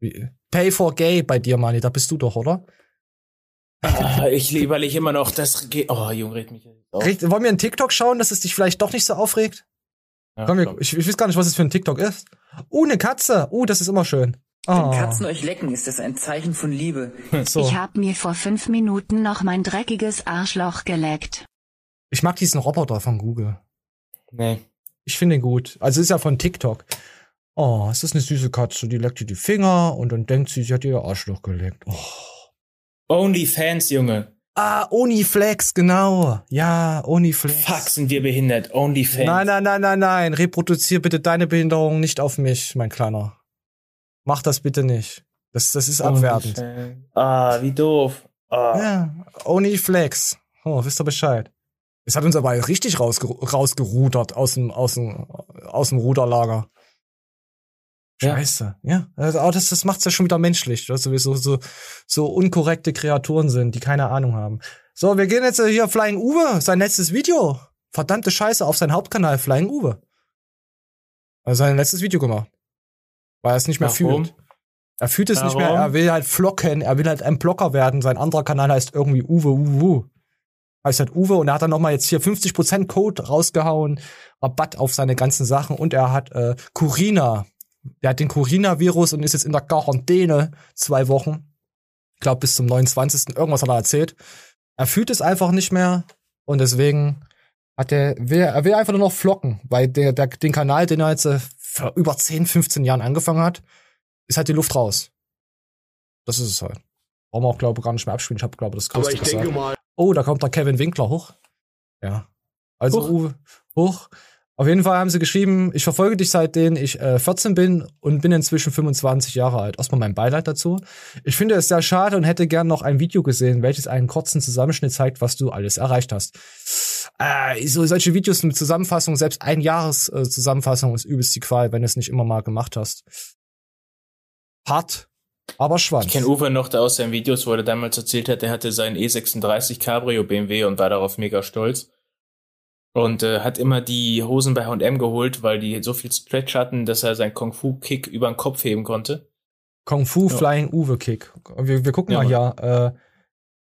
Wie- Pay for gay bei dir, Mani, da bist du doch, oder? Ah, ich überlege immer noch, das geht. Oh, Junge, red mich auf. Red- Wollen wir einen TikTok schauen, dass es dich vielleicht doch nicht so aufregt? Ja, Komm, wir, ich, ich weiß gar nicht, was es für ein TikTok ist. Uh, eine Katze. Uh, das ist immer schön. Wenn Ah, Katzen euch lecken, ist das ein Zeichen von Liebe. so. Ich hab mir vor fünf Minuten noch mein dreckiges Arschloch geleckt. Ich mag diesen Roboter von Google. Nee. Ich finde ihn gut. Also ist ja von TikTok. Oh, es ist eine süße Katze, die leckt ihr die Finger und dann denkt sie, sie hat ihr Arschloch geleckt. Oh. Onlyfans, Junge. Ah, Oniflex, genau. Ja, Oniflex. Fuck, sind wir behindert. Onlyfans. Nein, nein, nein, nein, nein. Reproduzier bitte deine Behinderung nicht auf mich, mein Kleiner. Mach das bitte nicht. Das, das ist abwertend. Ah, wie doof. Ah. Ja, Oniflex. Oh, wisst ihr Bescheid. Es hat uns aber richtig rausge rausgerudert aus dem, aus dem, aus dem Ruderlager. Ja. Scheiße, ja. Also, aber das, das macht's ja schon wieder menschlich, dass wir so, so, so unkorrekte Kreaturen sind, die keine Ahnung haben. So, wir gehen jetzt hier Flying Uwe, sein letztes Video. Verdammte Scheiße, auf seinen Hauptkanal Flying Uwe. Also sein letztes Video gemacht. Weil er es nicht mehr Warum? fühlt. Er fühlt es nicht mehr, Warum? er will halt flocken, er will halt ein Blocker werden. Sein anderer Kanal heißt irgendwie Uwe Uwe. Heißt halt Uwe und er hat dann nochmal jetzt hier 50% Code rausgehauen, Rabatt auf seine ganzen Sachen und er hat äh, Curina. Der hat den Curina-Virus und ist jetzt in der Quarantäne zwei Wochen. Ich glaube bis zum 29. Irgendwas hat er erzählt. Er fühlt es einfach nicht mehr und deswegen hat er, will, er will einfach nur noch flocken, weil der, der, den Kanal, den er jetzt äh, vor über 10, 15 Jahren angefangen hat, ist halt die Luft raus. Das ist es halt. Brauchen wir auch, glaube ich, gar nicht mehr abspielen. Ich habe, glaube ich, das Größte Aber ich denke gesagt. mal, Oh, da kommt der Kevin Winkler hoch. Ja. Also Hoch. Uwe, hoch. Auf jeden Fall haben sie geschrieben, ich verfolge dich seitdem ich äh, 14 bin und bin inzwischen 25 Jahre alt. Erstmal mein Beileid dazu. Ich finde es sehr schade und hätte gern noch ein Video gesehen, welches einen kurzen Zusammenschnitt zeigt, was du alles erreicht hast. Äh, so solche Videos mit Zusammenfassung, selbst ein Jahres äh, Zusammenfassung ist übelst die Qual, wenn du es nicht immer mal gemacht hast. Hart, aber Schwanz. Ich kenne Uwe noch da aus seinen Videos, wo er damals erzählt hat, er hatte seinen E36 Cabrio BMW und war darauf mega stolz. Und äh, hat immer die Hosen bei H&M geholt, weil die so viel Stretch hatten, dass er seinen Kung-Fu-Kick über den Kopf heben konnte. Kung Fu Ja. Flying Uwe Kick. Wir, wir gucken Ja, mal hier.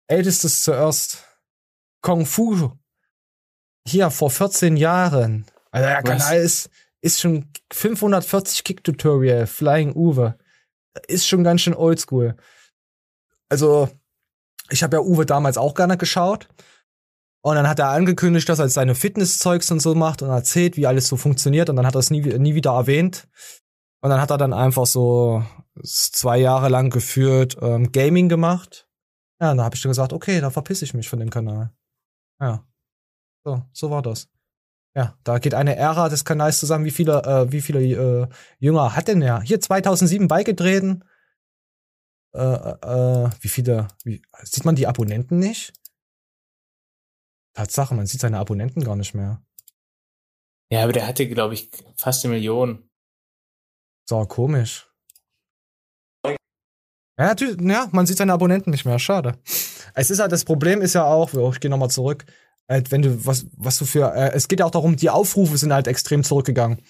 Äh, ältestes zuerst. Kung Fu. Hier vor 14 Jahren. Also der Was? Kanal ist, ist schon 540 Kick Tutorial. Flying Uwe. Ist schon ganz schön oldschool. Also, ich habe ja Uwe damals auch gerne geschaut. Und dann hat er angekündigt, dass er seine Fitnesszeugs und so macht und erzählt, wie alles so funktioniert. Und dann hat er es nie, nie wieder erwähnt. Und dann hat er dann einfach so zwei Jahre lang geführt ähm, Gaming gemacht. Ja, und da habe ich dann gesagt, okay, da verpiss ich mich von dem Kanal. Ja. So, so war das. Ja, da geht eine Ära des Kanals zusammen. Wie viele, äh, wie viele äh, Jünger hat denn er? Hier 2007 beigetreten. Äh, äh, wie viele? Wie, sieht man die Abonnenten nicht? Tatsache, man sieht seine Abonnenten gar nicht mehr. Ja, aber der hatte, glaube ich, fast eine Million. So, komisch. Ja, natürlich, ja, man sieht seine Abonnenten nicht mehr, schade. Es ist halt, das Problem ist ja auch, ich gehe nochmal zurück, halt, wenn du, was, was du für, äh, es geht ja auch darum, die Aufrufe sind halt extrem zurückgegangen.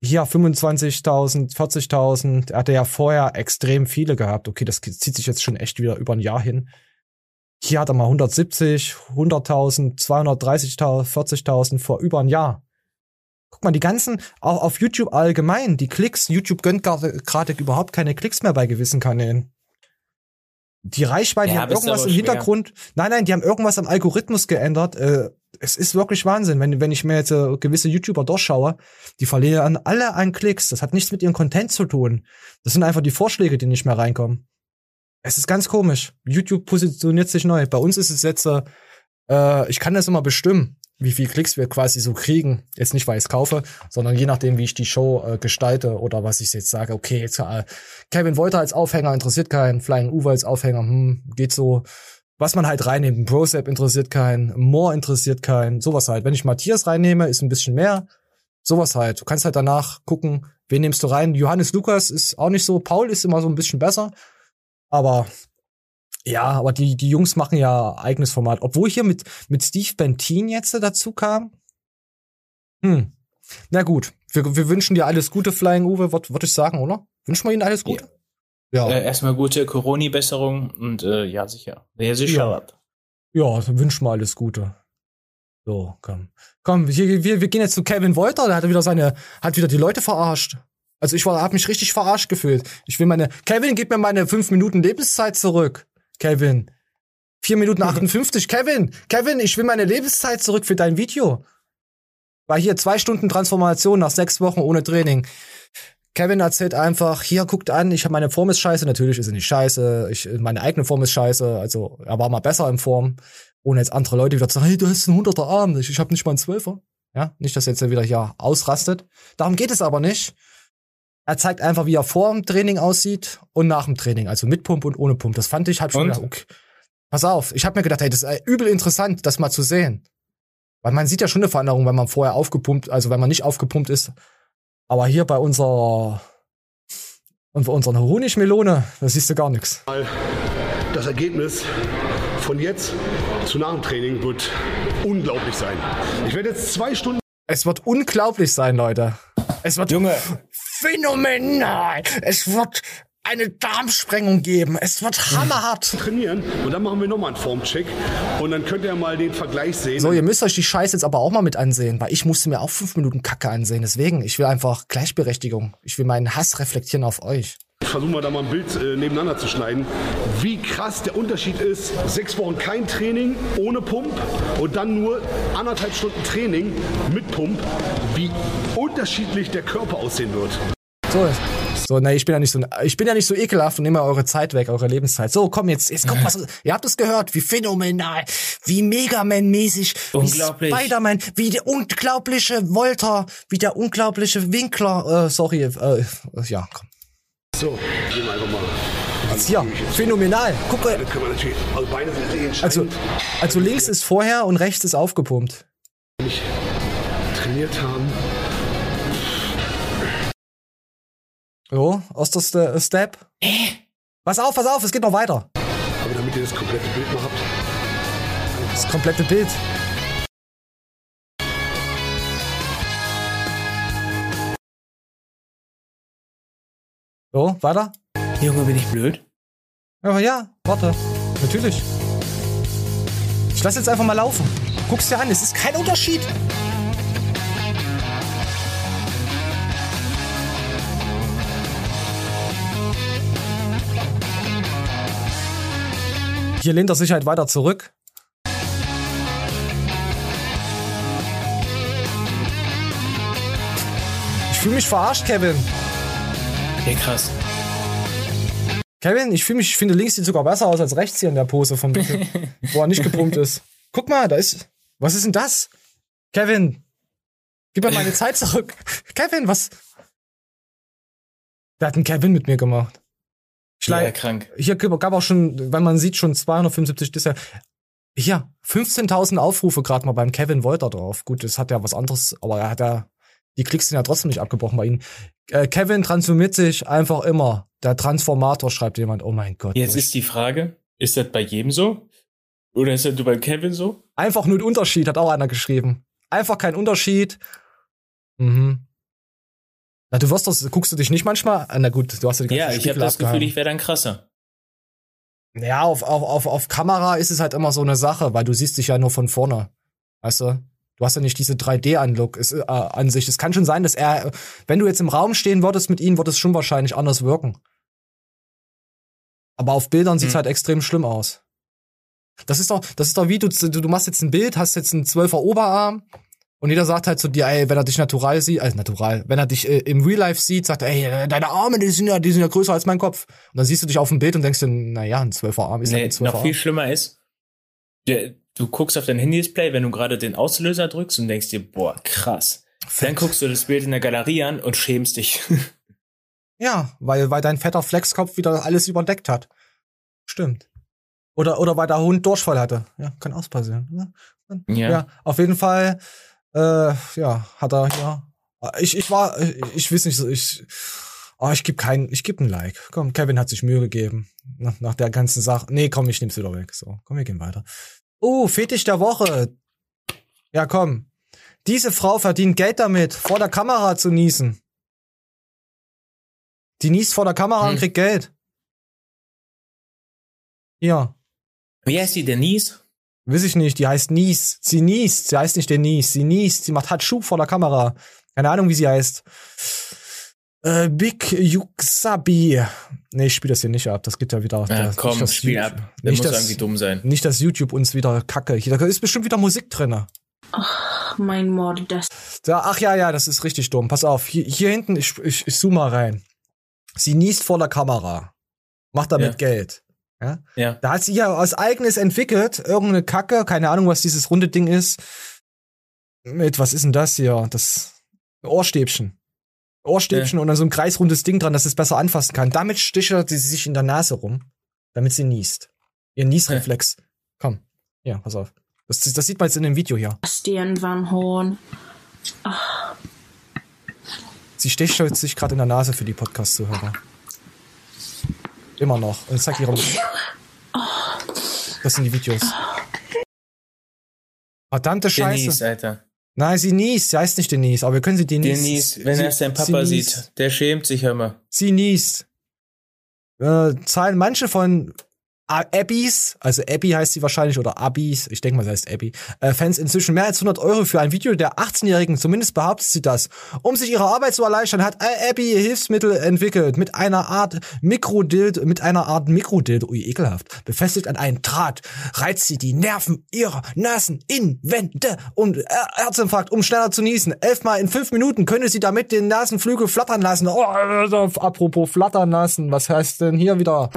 Hier 25.000, 40.000, er hatte ja vorher extrem viele gehabt. Okay, das zieht sich jetzt schon echt wieder über ein Jahr hin. Hier hat er mal 170, 100.000, 230.000, 40.000 vor über ein Jahr. Guck mal, die ganzen, auch auf YouTube allgemein, die Klicks, YouTube gönnt gerade gerade überhaupt keine Klicks mehr bei gewissen Kanälen. Die Reichweite, Ja, die haben irgendwas im schwer. Hintergrund. Nein, nein, die haben irgendwas am Algorithmus geändert. Äh, es ist wirklich Wahnsinn, wenn, wenn ich mir jetzt äh, gewisse YouTuber durchschaue, die verlieren alle an Klicks. Das hat nichts mit ihrem Content zu tun. Das sind einfach die Vorschläge, die nicht mehr reinkommen. Es ist ganz komisch. YouTube positioniert sich neu. Bei uns ist es jetzt, äh, äh, ich kann das immer bestimmen, wie viel Klicks wir quasi so kriegen. Jetzt nicht, weil ich es kaufe, sondern je nachdem, wie ich die Show äh, gestalte oder was ich jetzt sage. Okay, jetzt äh, Kevin Wolter als Aufhänger interessiert keinen, Flying Uwe als Aufhänger, hm, geht so. was man halt reinnimmt. Ein Brosap interessiert keinen, Moore interessiert keinen, sowas halt. Wenn ich Matthias reinnehme, ist ein bisschen mehr. Sowas halt. Du kannst halt danach gucken, wen nimmst du rein. Johannes Lukas ist auch nicht so, Paul ist immer so ein bisschen besser. Aber ja, aber die, die Jungs machen ja eigenes Format. Obwohl hier mit, mit Steve Bentin jetzt dazu kam. Hm. Na gut, wir, wir wünschen dir alles Gute, Flying Uwe, würde ich sagen, oder? Wünschen wir ihnen alles Gute? Ja. Äh, erstmal gute Corona-Besserung und äh, ja, sicher. Ja, sicher. Ja, ja dann wünschen wir alles Gute. So, komm. Komm, wir, wir, wir gehen jetzt zu Kevin Wolter, der hat wieder seine, hat wieder die Leute verarscht. Also ich war, hab mich richtig verarscht gefühlt. Ich will meine, Kevin, gib mir meine fünf Minuten Lebenszeit zurück. Kevin. vier Minuten 58. Kevin, Kevin, ich will meine Lebenszeit zurück für dein Video. War hier zwei Stunden Transformation nach sechs Wochen ohne Training. Kevin erzählt einfach, hier guckt an, ich habe meine Form ist scheiße, natürlich ist sie nicht scheiße, ich, meine eigene Form ist scheiße, also er war mal besser in Form, ohne jetzt andere Leute wieder zu sagen, hey, du hast einen 100er Arm, ich, ich habe nicht mal einen 12er. Ja, nicht, dass er jetzt wieder hier ausrastet. Darum geht es aber nicht. Er zeigt einfach, wie er vor dem Training aussieht und nach dem Training, also mit Pump und ohne Pump. Das fand ich halt schon gedacht, okay. Pass auf, ich habe mir gedacht, hey, das ist übel interessant, das mal zu sehen. Weil man sieht ja schon eine Veränderung, wenn man vorher aufgepumpt, also wenn man nicht aufgepumpt ist. Aber hier bei unserer und bei unserer Honigmelone, da siehst du gar nichts. Das Ergebnis von jetzt zu nach dem Training wird unglaublich sein. Ich werde jetzt zwei Stunden. Es wird unglaublich sein, Leute. Es wird Junge. Phänomenal. Es wird eine Darmsprengung geben. Es wird hammerhart. Trainieren und dann machen wir nochmal einen Formcheck und dann könnt ihr mal den Vergleich sehen. So, ihr müsst euch die Scheiße jetzt aber auch mal mit ansehen, weil ich musste mir auch fünf Minuten Kacke ansehen. Deswegen, ich will einfach Gleichberechtigung. Ich will meinen Hass reflektieren auf euch. Versuchen wir da mal ein Bild äh, nebeneinander zu schneiden, wie krass der Unterschied ist. Sechs Wochen kein Training ohne Pump und dann nur anderthalb Stunden Training mit Pump, wie unterschiedlich der Körper aussehen wird. So, so, ne, ich bin ja nicht so, ich bin ja nicht so ekelhaft und nehme eure Zeit weg, eure Lebenszeit. So, komm jetzt, jetzt kommt was. ihr habt es gehört, wie phänomenal, wie Megaman-mäßig, Unglaublich. wie Spider-Man, wie der unglaubliche Volter, wie der unglaubliche Winkler, äh, sorry, äh, ja, komm. So, gehen wir einfach mal. Hier, phänomenal. Guck mal. Also Beine sind Also, also links ist vorher und rechts ist aufgepumpt. Nicht trainiert haben. So, erster Ste- Step. Pass auf, pass auf, es geht noch weiter. Aber damit ihr das komplette Bild mal habt. Das komplette Bild. So, weiter. Junge, bin ich blöd? Aber ja, warte. Natürlich. Ich lass jetzt einfach mal laufen. Guck's dir an, es ist kein Unterschied. Hier lehnt er sich halt weiter zurück. Ich fühle mich verarscht, Kevin. Ja, krass. Kevin, ich fühle mich, ich finde links sieht sogar besser aus als rechts hier in der Pose vom wo er nicht gepumpt ist. Guck mal, da ist. Was ist denn das? Kevin, gib mir meine Zeit zurück. Kevin, was? Wer hat einen Kevin mit mir gemacht? Ich Ja, krank. Hier gab auch schon, weil man sieht schon 275 Disse. Hier, 15.000 Aufrufe gerade mal beim Kevin Wolter drauf. Gut, das hat ja was anderes, aber er hat ja, die Klicks sind ja trotzdem nicht abgebrochen bei ihm. Äh, Kevin transformiert sich einfach immer. Der Transformator schreibt jemand, oh mein Gott. Jetzt ist die Frage, ist das bei jedem so? Oder ist das du bei Kevin so? Einfach nur ein Unterschied, hat auch einer geschrieben. Einfach kein Unterschied. Mhm. Na, du wirst das, guckst du dich nicht manchmal? Ah, Na gut, du hast ja die ganzen Ja, ich habe Spiegel das Gefühl, ich wäre dann krasser. Ja, auf, auf, auf, auf Kamera ist es halt immer so eine Sache, weil du siehst dich ja nur von vorne. Weißt du? Du hast ja nicht diese 3D-Anlook ist, äh, an sich. Es kann schon sein, dass er, wenn du jetzt im Raum stehen würdest mit ihm, würde es schon wahrscheinlich anders wirken. Aber auf Bildern sieht's Hm. halt extrem schlimm aus. Das ist doch, das ist doch wie, du, du, machst jetzt ein Bild, hast jetzt einen 12er Oberarm und jeder sagt halt zu dir, ey, wenn er dich natural sieht, also natural, wenn er dich äh, im Real Life sieht, sagt er, ey, äh, deine Arme, die sind ja, die sind ja größer als mein Kopf. Und dann siehst du dich auf dem Bild und denkst dir, naja, ein 12er Arm ist Nee, ein 12er noch Arm. viel schlimmer ist, der, du guckst auf dein Handy-Display, wenn du gerade den Auslöser drückst und denkst dir, boah, krass. Dann guckst du das Bild in der Galerie an und schämst dich. Ja, weil, weil dein fetter Flexkopf wieder alles überdeckt hat. Stimmt. Oder, oder weil der Hund Durchfall hatte. Ja, kann auch passieren. Ja, Ja. ja auf jeden Fall, äh, ja, hat er, ja. Ich, ich war, ich, ich weiß nicht so, ich, oh, ich gebe kein, ich gebe ein Like. Komm, Kevin hat sich Mühe gegeben. Nach, nach der ganzen Sache. Nee, komm, ich nehm's wieder weg. So, komm, wir gehen weiter. Oh, Fetisch der Woche. Ja, komm. Diese Frau verdient Geld damit, vor der Kamera zu niesen. Die niest vor der Kamera Hm. und kriegt Geld. Ja. Wie heißt die, Denise? Weiß ich nicht, die heißt Nies. Sie niest, sie heißt nicht Denise, sie niest, sie macht Hatschu vor der Kamera. Keine Ahnung, wie sie heißt. Äh, Big Yuxabi. Nee, ich spiele das hier nicht ab, das geht ja wieder. Ah, das- komm, nicht, spiel YouTube- ab. Der Nicht, muss dass, irgendwie dumm sein. nicht, dass YouTube uns wieder kacke. Hier, da ist bestimmt wieder Musik drinne. Mein Mord, das. Da, ach ja, ja, das ist richtig dumm. Pass auf, hier, hier hinten, ich, ich, ich zoome mal rein. Sie niest vor der Kamera. Macht damit Ja. Geld. Ja? Ja. Da hat sie ja was eigenes entwickelt, irgendeine Kacke, keine Ahnung, was dieses runde Ding ist. Mit, was ist denn das hier? Das Ohrstäbchen. Ohrstäbchen und dann so ein kreisrundes Ding dran, dass es besser anfassen kann. Damit stichert sie sich in der Nase rum, damit sie niest. Ihr Niesreflex. Komm, ja, pass auf. Das, das sieht man jetzt in dem Video hier. Bastian Van Horn. Sie stichelt sich gerade in der Nase für die Podcast-Zuhörer. Immer noch. Und zeigt ihre. Das sind die Videos. Verdammte Scheiße. Denise, Alter. Nein, sie niest. Sie heißt nicht Denise, aber wir können sie Denise. Denise, wenn sie, er seinen Papa sieht, der schämt sich. Sie niest. Äh, zahlen manche von Abbys, also Abby heißt sie wahrscheinlich, oder Abbys, ich denke mal, sie heißt Abby, äh, Fans inzwischen mehr als 100 Euro für ein Video der 18-Jährigen, zumindest behauptet sie das. Um sich ihre Arbeit zu erleichtern, hat äh, Abby Hilfsmittel entwickelt, mit einer Art Mikrodild, mit einer Art Mikrodild, ui, ekelhaft, befestigt an einen Draht, reizt sie die Nerven ihrer Naseninnenwände und äh, Herzinfarkt, um schneller zu niesen. Elfmal in fünf Minuten könne sie damit den Nasenflügel flattern lassen. Oh, apropos flattern lassen, was heißt denn hier wieder?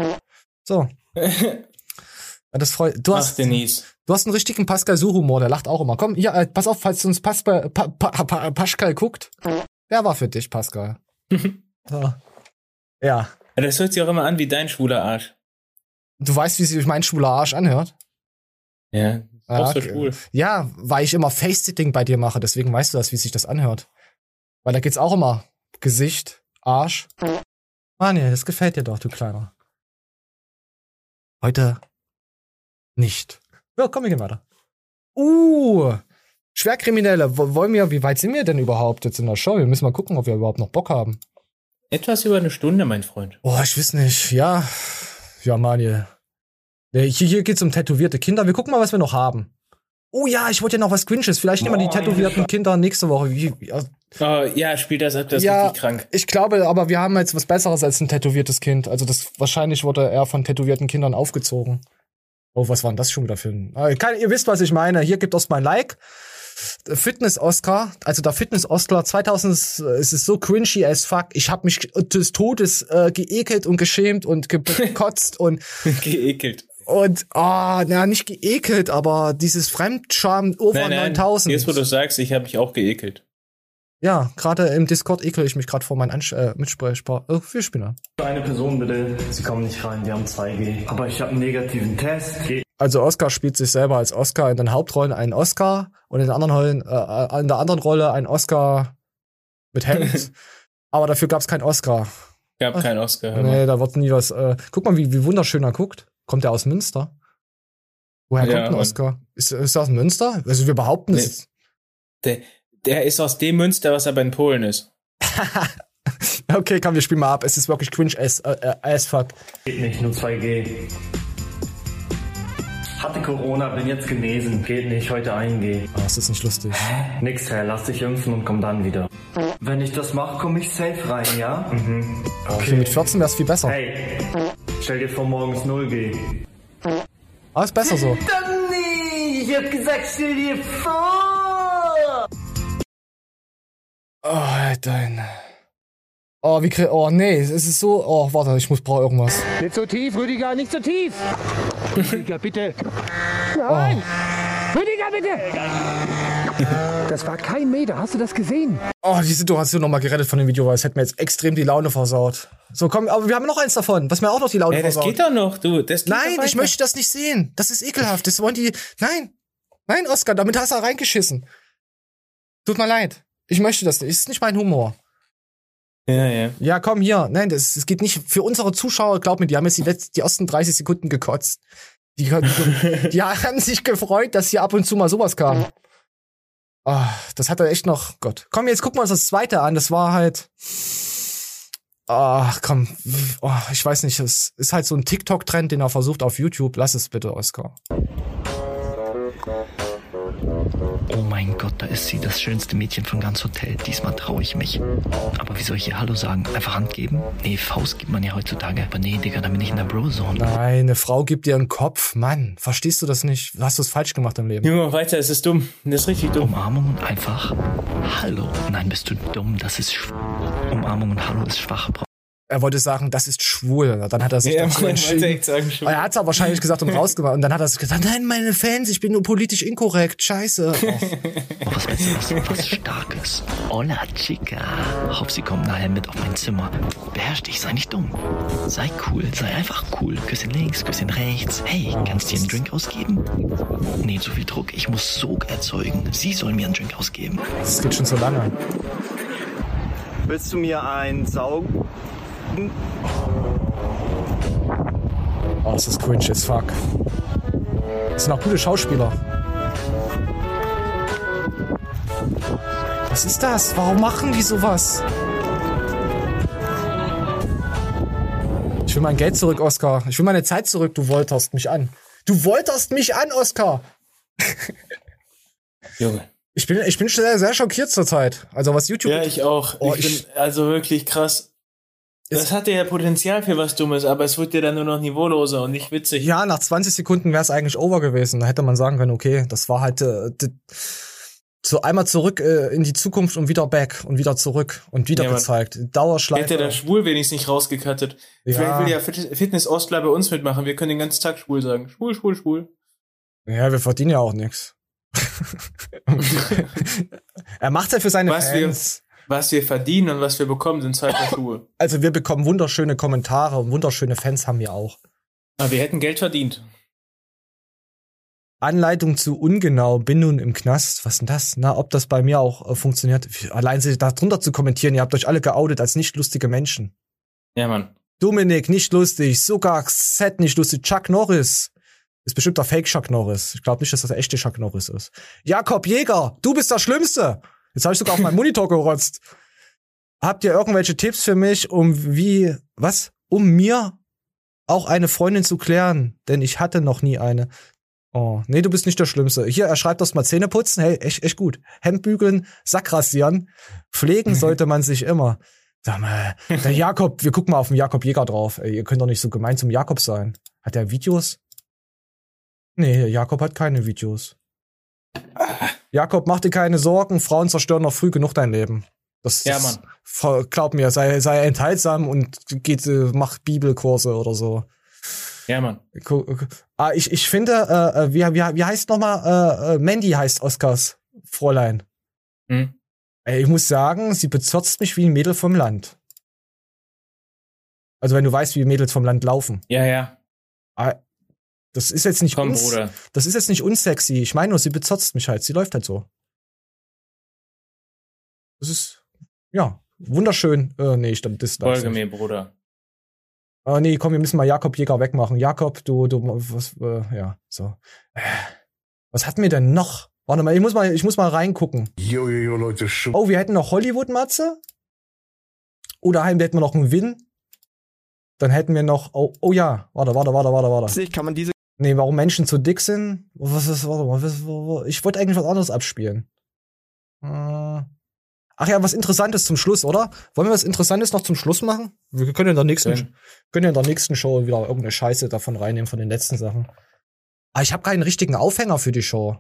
So. Ja, das freut. Du Ach, hast, Denise. du hast einen richtigen Pascal Su-Humor, der lacht auch immer. Komm, hier, äh, pass auf, falls uns Pascal, pa, pa, pa, Pascal guckt. Der war für dich, Pascal. so. Ja. Ja, Das hört sich auch immer an wie dein schwuler Arsch. Du weißt, wie sich mein schwuler Arsch anhört? Ja, so okay. schwul. Ja, weil ich immer Face-Sitting bei dir mache, deswegen weißt du das, wie sich das anhört. Weil da geht's auch immer Gesicht, Arsch. Ah nee, das gefällt dir doch, du Kleiner. Heute nicht. Ja, komm, wir gehen weiter. Uh, Schwerkriminelle. Wo- Wollen wir, wie weit sind wir denn überhaupt jetzt in der Show? Wir müssen mal gucken, ob wir überhaupt noch Bock haben. Etwas über eine Stunde, mein Freund. Oh, ich weiß nicht. Ja, ja, Manuel. Nee, Hier, hier geht's um tätowierte Kinder. Wir gucken mal, was wir noch haben. Oh ja, ich wollte ja noch was Grinches. Vielleicht nehmen wir die tätowierten Kinder nächste Woche. Wie, wie, Oh, ja, spiel das das ist ja, richtig krank. ich glaube, aber wir haben jetzt was Besseres als ein tätowiertes Kind. Also das wahrscheinlich wurde er von tätowierten Kindern aufgezogen. Oh, was war denn das schon wieder für ein? Ah, Keine, ihr wisst, was ich meine. Hier gibt es mein Like. Fitness-Oscar, also der Fitness-Oscar 2000, ist- es ist so cringy as fuck. Ich habe mich des Todes äh, geekelt und geschämt und gekotzt und Geekelt. und ah, na nicht geekelt, aber dieses Fremdscham over Nein, nein, 9000. jetzt wo du sagst, ich habe mich auch geekelt. Ja, gerade im Discord ekel ich mich gerade vor meinen Ansch äh, Mitsprechbar. Äh, wir spielen. Eine Person bitte, Sie kommen nicht rein, wir haben 2G. Aber ich habe einen negativen Test. Ge- Also Oscar spielt sich selber als Oscar in den Hauptrollen einen Oscar und in den anderen Rollen, äh, in der anderen Rolle ein Oscar mit Hemd. aber dafür gab es keinen Oscar. Gab Ach, keinen Oscar. hör mal. Nee, da wird nie was. Äh, guck mal, wie, wie wunderschön er guckt. Kommt er aus Münster? Woher Ja, kommt ein. Oscar? Ist, ist er aus Münster? Also wir behaupten Nee. es. Der, der ist aus dem Münster, was aber in Polen ist. Okay, komm, wir spielen mal ab. Es ist wirklich cringe as, äh, as fuck. Geht nicht, nur 2G. Hatte Corona, bin jetzt genesen. Geht nicht, heute 1G. Oh, das ist nicht lustig. Nix, Herr, lass dich impfen und komm dann wieder. Wenn ich das mache, komme ich safe rein, ja? Mhm. Okay, mit 14 wäre es viel besser. Hey, stell dir vor, morgens 0G. Aber ist besser so. Dann nie! Ich hab gesagt, stell dir vor! Oh, dein. Oh, wie krie Oh, nee, es ist so. Oh, warte, ich muss brauche irgendwas. Nicht so tief, Rüdiger, nicht so tief. Rüdiger, bitte. Oh. Rüdiger, bitte. Das war kein Meter. Hast du das gesehen? Oh, die Situation nochmal gerettet von dem Video, weil es hätte mir jetzt extrem die Laune versaut. So, komm, aber wir haben noch eins davon, was mir auch noch die Laune das versaut. geht doch noch, du. Das Nein, ich möchte das nicht sehen. Das ist ekelhaft. Das wollen die. Nein. Nein, Oscar, damit hast du reingeschissen. Tut mir leid. Ich möchte das nicht. Ist nicht mein Humor. Ja, ja. Ja, komm hier. Nein, das, das geht nicht. Für unsere Zuschauer, glaub mir, die haben jetzt die, letzten, die ersten 30 Sekunden gekotzt. Die, die, die haben sich gefreut, dass hier ab und zu mal sowas kam. Ah, das hat er echt noch. Gott. Komm, jetzt gucken wir uns das zweite an. Das war halt. Ach, komm. Oh, ich weiß nicht. Es ist halt so ein TikTok-Trend, den er versucht auf YouTube. Lass es bitte, Oscar. Oh mein Gott, da ist sie, das schönste Mädchen von ganz Hotel. Diesmal traue ich mich. Aber wie soll ich ihr Hallo sagen? Einfach Hand geben? Nee, Faust gibt man ja heutzutage. Aber nee, Digga, da bin ich in der Bro-Zone. Nein, eine Frau gibt dir einen Kopf. Mann, verstehst du das nicht? Hast du es falsch gemacht im Leben? Junge, weiter, es ist dumm. Das ist richtig dumm. Umarmung und einfach Hallo. Nein, bist du dumm, das ist schw Umarmung und Hallo ist schwach. Er wollte sagen, das ist schwul. Dann hat er sich Ja, dazu entschieden. sagen, er hat es aber wahrscheinlich gesagt und rausgemacht. Und dann hat er gesagt, nein, meine Fans, ich bin nur politisch inkorrekt. Scheiße. Oh. Oh, was willst du was, was Starkes? Hola, Chica. Hoff, sie kommt nachher mit auf mein Zimmer. Beherrsch dich, sei nicht dumm. Sei cool, sei einfach cool. Küsschen links, Küsschen rechts. Hey, kannst du dir einen Drink ausgeben? Nee, zu viel Druck. Ich muss Sog erzeugen. Sie soll mir einen Drink ausgeben. Das geht schon so lange. Willst du mir einen saugen? Oh, das ist cringe as fuck. Das sind auch gute Schauspieler. Was ist das? Warum machen die sowas? Ich will mein Geld zurück, Oscar. Ich will meine Zeit zurück. Du wolterst mich an. Du wolterst mich an, Oscar. Junge. Ich bin, ich bin sehr, sehr schockiert zurzeit. Also was YouTube. Ja, ich auch. Oh, ich, ich- bin also wirklich krass. Das hatte ja Potenzial für was Dummes, aber es wird ja dann nur noch niveauloser und nicht witzig. Ja, nach 20 Sekunden wäre es eigentlich over gewesen. Da hätte man sagen können, okay, das war halt äh, so einmal zurück äh, in die Zukunft und wieder back und wieder zurück und wieder Ja, gezeigt. Dauerschleife. Hätte der Schwul wenigstens nicht rausgekattet. Ja. Vielleicht will ja Fit- Fitness Ostler bei uns mitmachen. Wir können den ganzen Tag schwul sagen. Schwul, schwul, schwul. Ja, wir verdienen ja auch nichts. er macht ja für seine Was wir, Fans. Was wir verdienen und was wir bekommen, sind zwei Schuhe. Also wir bekommen wunderschöne Kommentare und wunderschöne Fans haben wir auch. Aber wir hätten Geld verdient. Anleitung zu ungenau, bin nun im Knast. Was denn das? Na, ob das bei mir auch äh, funktioniert. Allein sich da drunter zu kommentieren, ihr habt euch alle geoutet als nicht lustige Menschen. Ja, Mann. Dominik, nicht lustig. Sogar Set, nicht lustig. Chuck Norris. Ist bestimmt der Fake Chuck Norris. Ich glaube nicht, dass das der echte Chuck Norris ist. Jakob Jäger, du bist der Schlimmste. Jetzt habe ich sogar auf meinen Monitor gerotzt. Habt ihr irgendwelche Tipps für mich, um wie, was? Um mir auch eine Freundin zu klären? Denn ich hatte noch nie eine. Oh, nee, du bist nicht der Schlimmste. Hier, er schreibt das mal Zähne putzen. Hey, echt, echt gut. Hemd bügeln, Sack rasieren. Pflegen sollte man sich immer. Sag mal, der Jakob, wir gucken mal auf den Jakob Jäger drauf. Ey, ihr könnt doch nicht so gemein zum Jakob sein. Hat er Videos? Nee, Jakob hat keine Videos. Jakob, mach dir keine Sorgen. Frauen zerstören noch früh genug dein Leben. Das, Ja, Mann. Glaub mir, sei, sei enthaltsam und geht, äh, mach Bibelkurse oder so. Ja, Mann. Ah, ich, ich finde, äh, äh, wie, wie, wie heißt nochmal, äh, äh, Mandy heißt Oscars Fräulein. Hm? Ich muss sagen, sie bezirzt mich wie ein Mädel vom Land. Also wenn du weißt, wie Mädels vom Land laufen. Ja, ja. Das ist jetzt nicht Komm, uns, Bruder. Das ist jetzt nicht unsexy. Ich meine nur, sie bezirzt mich halt. Sie läuft halt so. Das ist, ja, wunderschön. Äh, nee, ich das Folge mir, Bruder. Ah, nee, komm, wir müssen mal Jakob Jäger wegmachen. Jakob, du, du, was, äh, ja, so. Äh, Was hatten wir denn noch? Warte mal, ich muss mal, ich muss mal reingucken. Jo, jo, jo, Leute, schon. Oh, wir hätten noch Hollywood-Matze. Oder heim hätten wir noch einen Win. Dann hätten wir noch, oh, oh ja, warte, warte, warte, warte, warte. Kann man diese Nee, warum Menschen zu dick sind? Was ist, warte mal, was, was, ich wollte eigentlich was anderes abspielen. Äh, Ach ja, was Interessantes zum Schluss, oder? Wollen wir was Interessantes noch zum Schluss machen? Wir können in der nächsten, Können. können in der nächsten Show wieder irgendeine Scheiße davon reinnehmen, von den letzten Sachen. Aber ich habe keinen richtigen Aufhänger für die Show.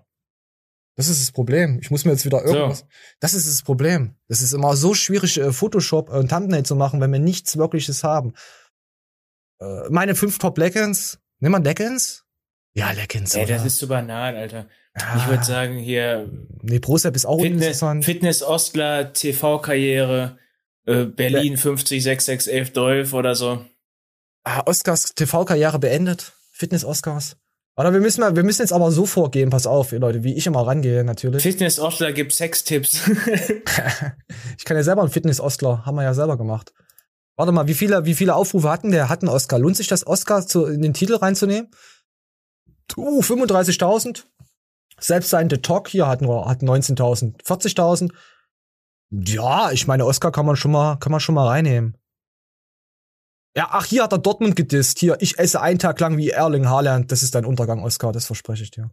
Das ist das Problem. Ich muss mir jetzt wieder irgendwas. So. Das ist das Problem. Das ist immer so schwierig, äh, Photoshop und Thumbnail zu machen, wenn wir nichts wirkliches haben. Äh, meine fünf Top Leggings. Nimm mal Leggings. Ja, Leckens. Ey, das ist zu banal, Alter. Ich würde sagen, hier nee, Prozep ist auch Fitness, uninteressant. Fitness Ostler, TV-Karriere, äh, Berlin 50 6611 12 oder so. Ah, Oscars TV-Karriere beendet. Fitness-Oscars. Oder wir müssen mal, wir müssen jetzt aber so vorgehen, pass auf, ihr Leute, wie ich immer rangehe, natürlich. Fitness Ostler gibt Sextipps. Ich kann ja selber einen Fitness-Ostler, haben wir ja selber gemacht. Warte mal, wie viele, wie viele Aufrufe hatten der? Hat einen Oscar. Lohnt sich das, Oscar zu, in den Titel reinzunehmen? Uh, 35.000. Selbst sein The Talk hier hat nur, hat 19.000. 40.000. Ja, ich meine, Oscar kann man schon mal, kann man schon mal reinnehmen. Ja, ach, hier hat er Dortmund gedisst. Hier, ich esse einen Tag lang wie Erling Haaland. Das ist dein Untergang, Oscar, das verspreche ich dir.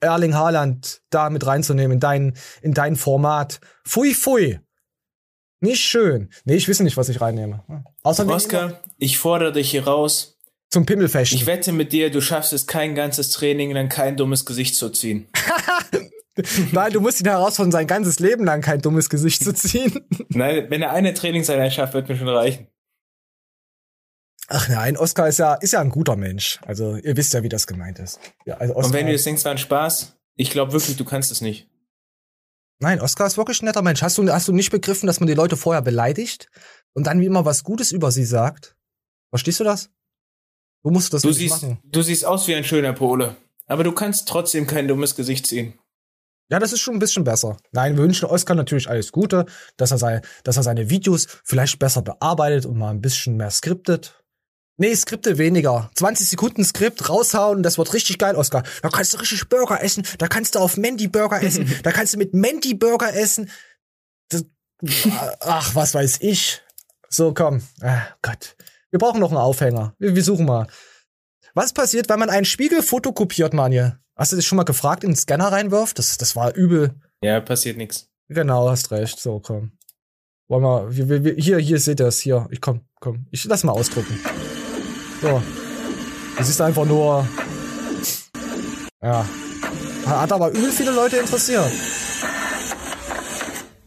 Erling Haaland da mit reinzunehmen in dein, in dein Format. Pfui, pfui. Nicht schön. Nee, ich wisse nicht, was ich reinnehme. Außerdem Oscar, ich fordere dich hier raus. Zum Pimmelfechten. Ich wette mit dir, du schaffst es kein ganzes Training lang kein dummes Gesicht zu ziehen. Nein, du musst ihn herausfordern, sein ganzes Leben lang kein dummes Gesicht zu ziehen. Nein, wenn er eine Trainingseinheit schafft, wird mir schon reichen. Ach nein, Oscar ist ja, ist ja ein guter Mensch. Also, ihr wisst ja, wie das gemeint ist. Ja, also Oscar, Und wenn du jetzt denkst, war ein Spaß, ich glaube wirklich, du kannst es nicht. Nein, Oscar ist wirklich ein netter Mensch. Hast du, hast du nicht begriffen, dass man die Leute vorher beleidigt und dann wie immer was Gutes über sie sagt? Verstehst du das? Du musst das Du siehst, machen. du siehst aus wie ein schöner Pole. Aber du kannst trotzdem kein dummes Gesicht ziehen. Ja, das ist schon ein bisschen besser. Nein, wir wünschen Oscar natürlich alles Gute, dass er, sei, dass er seine Videos vielleicht besser bearbeitet und mal ein bisschen mehr skriptet. Nee, Skripte weniger. 20 Sekunden Skript raushauen, das wird richtig geil, Oscar. Da kannst du richtig Burger essen, da kannst du auf Mandy Burger essen, da kannst du mit Mandy Burger essen. Das, ach, was weiß ich. So, komm. Ah, Gott. Wir brauchen noch einen Aufhänger. Wir, wir suchen mal. Was passiert, wenn man ein Spiegelfoto kopiert, Manje? Hast du dich schon mal gefragt, in den Scanner reinwirft? Das, das war übel. Ja, passiert nichts. Genau, hast recht. So, komm. Wollen wir, wir, wir, wir- hier, hier seht ihr es, hier. Ich komm, komm. Ich lass mal ausdrucken. So. Das ist einfach nur. Ja. Hat aber übel viele Leute interessiert.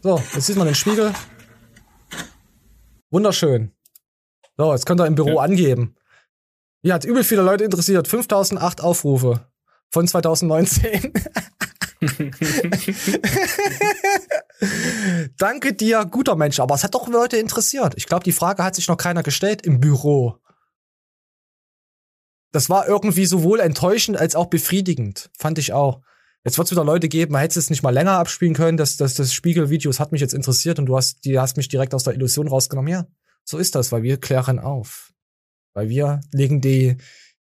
So, jetzt sieht man den Spiegel. Wunderschön. So, jetzt könnt ihr im Büro angeben. Ja, hat übel viele Leute interessiert. 5008 Aufrufe von 2019. Danke dir, guter Mensch. Aber es hat doch Leute interessiert. Ich glaube, die Frage hat sich noch keiner gestellt im Büro. Das war irgendwie sowohl enttäuschend als auch befriedigend. Fand ich auch. Jetzt wird es wieder Leute geben, man hätte es nicht mal länger abspielen können. Das, das, das Spiegelvideos hat mich jetzt interessiert und du hast, die hast mich direkt aus der Illusion rausgenommen. Ja, so ist das, weil wir klären auf. Weil wir legen die,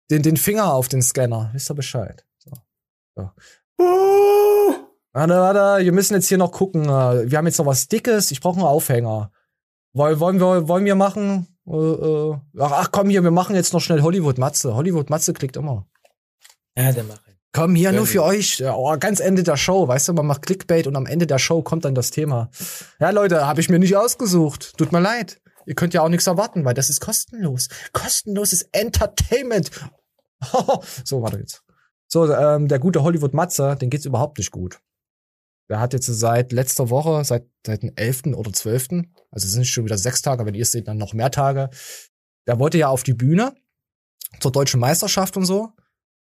den, den Finger auf den Scanner. Wisst ihr Bescheid? So. so. Warte, warte, wir müssen jetzt hier noch gucken. äh, Wir haben jetzt noch was Dickes. Ich brauche einen Aufhänger. Woll- Wollen wir, wollen wir machen? Äh, äh, ach, komm hier, wir machen jetzt noch schnell Hollywood Matze. Hollywood Matze klickt immer. Ja, der macht. Komm hier Gönn nur für euch. Oh, ganz Ende der Show, weißt du, man macht Clickbait und am Ende der Show kommt dann das Thema. Ja, Leute, habe ich mir nicht ausgesucht. Tut mir leid. Ihr könnt ja auch nichts erwarten, weil das ist kostenlos. Kostenloses Entertainment. so, warte jetzt. So, ähm, der gute Hollywood Matze, den geht's überhaupt nicht gut. Der hat jetzt seit letzter Woche, seit, seit dem 11. oder 12., also es sind schon wieder sechs Tage, wenn ihr es seht, dann noch mehr Tage. Der wollte ja auf die Bühne zur deutschen Meisterschaft und so.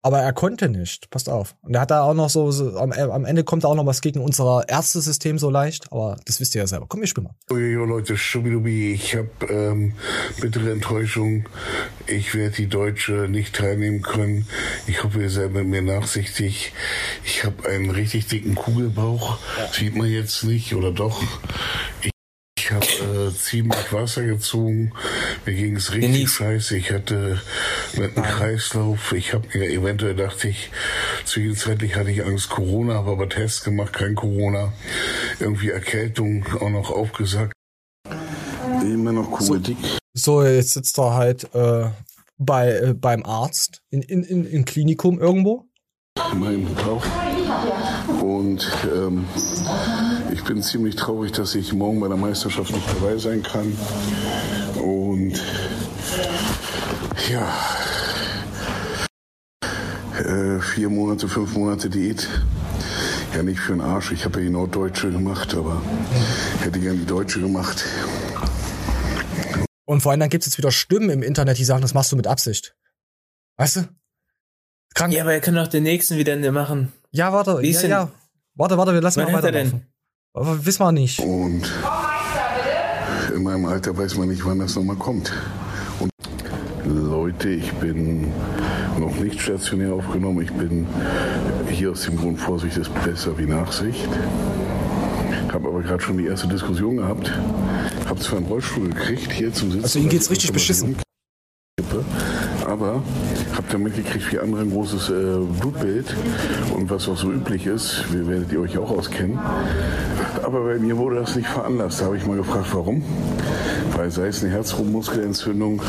Aber er konnte nicht. Passt auf. Und er hat da auch noch so, so am, am Ende kommt da auch noch was gegen unser erstes System so leicht. Aber das wisst ihr ja selber. Komm, wir spielen mal. Jojo Leute, Schubidubi, ich habe ähm, bittere Enttäuschung. Ich werde die Deutsche nicht teilnehmen können. Ich hoffe, ihr seid mit mir nachsichtig. Ich habe einen richtig dicken Kugelbauch. Sieht man jetzt nicht, oder doch? Ich, ich habe äh, ziemlich Wasser gezogen. Mir ging es richtig scheiße. Ich hatte mit einem Kreislauf. Ich habe mir eventuell dachte ich, zwischenzeitlich hatte ich Angst Corona, habe aber Tests gemacht, kein Corona. Irgendwie Erkältung auch noch aufgesagt. Immer noch kugeldick. So, jetzt sitzt er halt äh, bei, äh, beim Arzt in, in, in, in Klinikum irgendwo. Mein Bauch. Und ähm, ich bin ziemlich traurig, dass ich morgen bei der Meisterschaft nicht dabei sein kann. Und ja, äh, vier Monate, fünf Monate Diät. Ja, nicht für den Arsch. Ich habe ja die Norddeutsche gemacht, aber hätte gern die Deutsche gemacht. Und vor allem dann gibt's jetzt wieder Stimmen im Internet, die sagen, das machst du mit Absicht. Weißt du? Krank. Ja, aber er kann doch den nächsten wieder machen. Ja, warte, Wie ist ja, denn- ja. Warte, warte, wir lassen Wann mal er weiterlaufen. Aber wissen wir nicht. Und in meinem Alter weiß man nicht, wann das nochmal kommt. Und Leute, ich bin noch nicht stationär aufgenommen. Ich bin hier aus dem Grund, Vorsicht ist besser wie Nachsicht. Habe aber gerade schon die erste Diskussion gehabt. Habe zwar einen Rollstuhl gekriegt, hier zum Sitzen. Also ihm geht's richtig beschissen. aber habt ihr mitgekriegt, wie andere ein großes äh, Blutbild und was auch so üblich ist, wir werdet ihr euch auch auskennen. Aber bei mir wurde das nicht veranlasst. Da habe ich mal gefragt, warum. Weil sei es eine Herzmuskelentzündung,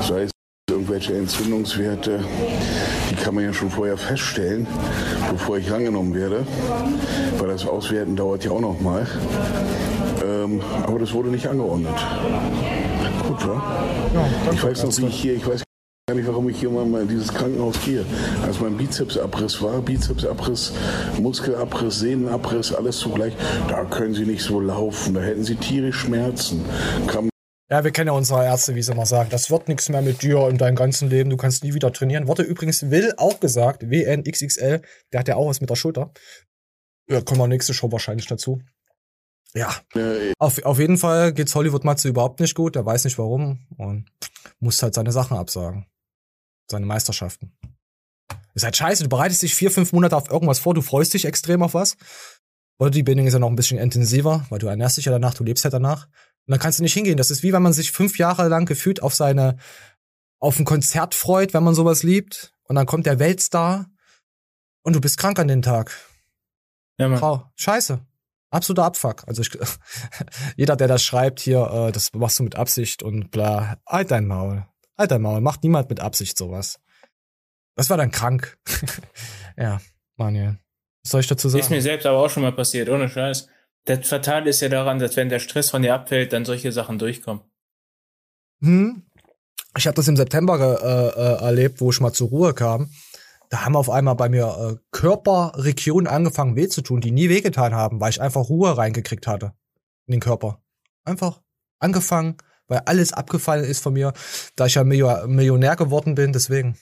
sei es irgendwelche Entzündungswerte, die kann man ja schon vorher feststellen, bevor ich rangenommen werde. Weil das Auswerten dauert ja auch noch mal. Ähm, aber das wurde nicht angeordnet. Gut, wa? ich weiß noch, wie ich hier, ich weiß gar nicht, warum ich hier mal in dieses Krankenhaus gehe. Als mein Bizepsabriss war, Bizepsabriss, Muskelabriss, Sehnenabriss, alles zugleich, da können Sie nicht so laufen, da hätten Sie tierisch Schmerzen. Kam Ja, wir kennen ja unsere Ärzte, wie sie immer sagen. Das wird nichts mehr mit dir in deinem ganzen Leben. Du kannst nie wieder trainieren. Wurde übrigens Will auch gesagt, WNXXL, der hat ja auch was mit der Schulter. Ja, kommen wir nächste Show wahrscheinlich dazu. Ja. Auf, auf jeden Fall geht's Hollywood Matze überhaupt nicht gut. Der weiß nicht warum und muss halt seine Sachen absagen. Seine Meisterschaften. Ist halt scheiße. Du bereitest dich vier, fünf Monate auf irgendwas vor. Du freust dich extrem auf was. Bodybuilding ist ja noch ein bisschen intensiver, weil du ernährst dich ja danach, du lebst ja danach. Und dann kannst du nicht hingehen. Das ist wie wenn man sich fünf Jahre lang gefühlt auf seine, auf ein Konzert freut, wenn man sowas liebt. Und dann kommt der Weltstar und du bist krank an den Tag. Ja, Mann. Frau, scheiße. Absoluter Abfuck. Also ich, jeder, der das schreibt hier, äh, das machst du mit Absicht und bla. Halt dein Maul. Dein Maul. Macht niemand mit Absicht sowas. Das war dann krank. ja, Manuel. Was soll ich dazu sagen? Ist mir selbst aber auch schon mal passiert, ohne Scheiß. Das Fatale ist ja daran, dass wenn der Stress von dir abfällt, dann solche Sachen durchkommen. Hm. Ich habe das im September äh, äh, erlebt, wo ich mal zur Ruhe kam. Da haben auf einmal bei mir äh, Körperregionen angefangen weh zu tun, die nie wehgetan haben, weil ich einfach Ruhe reingekriegt hatte in den Körper. Einfach angefangen, weil alles abgefallen ist von mir, da ich ja Millio- Millionär geworden bin, deswegen.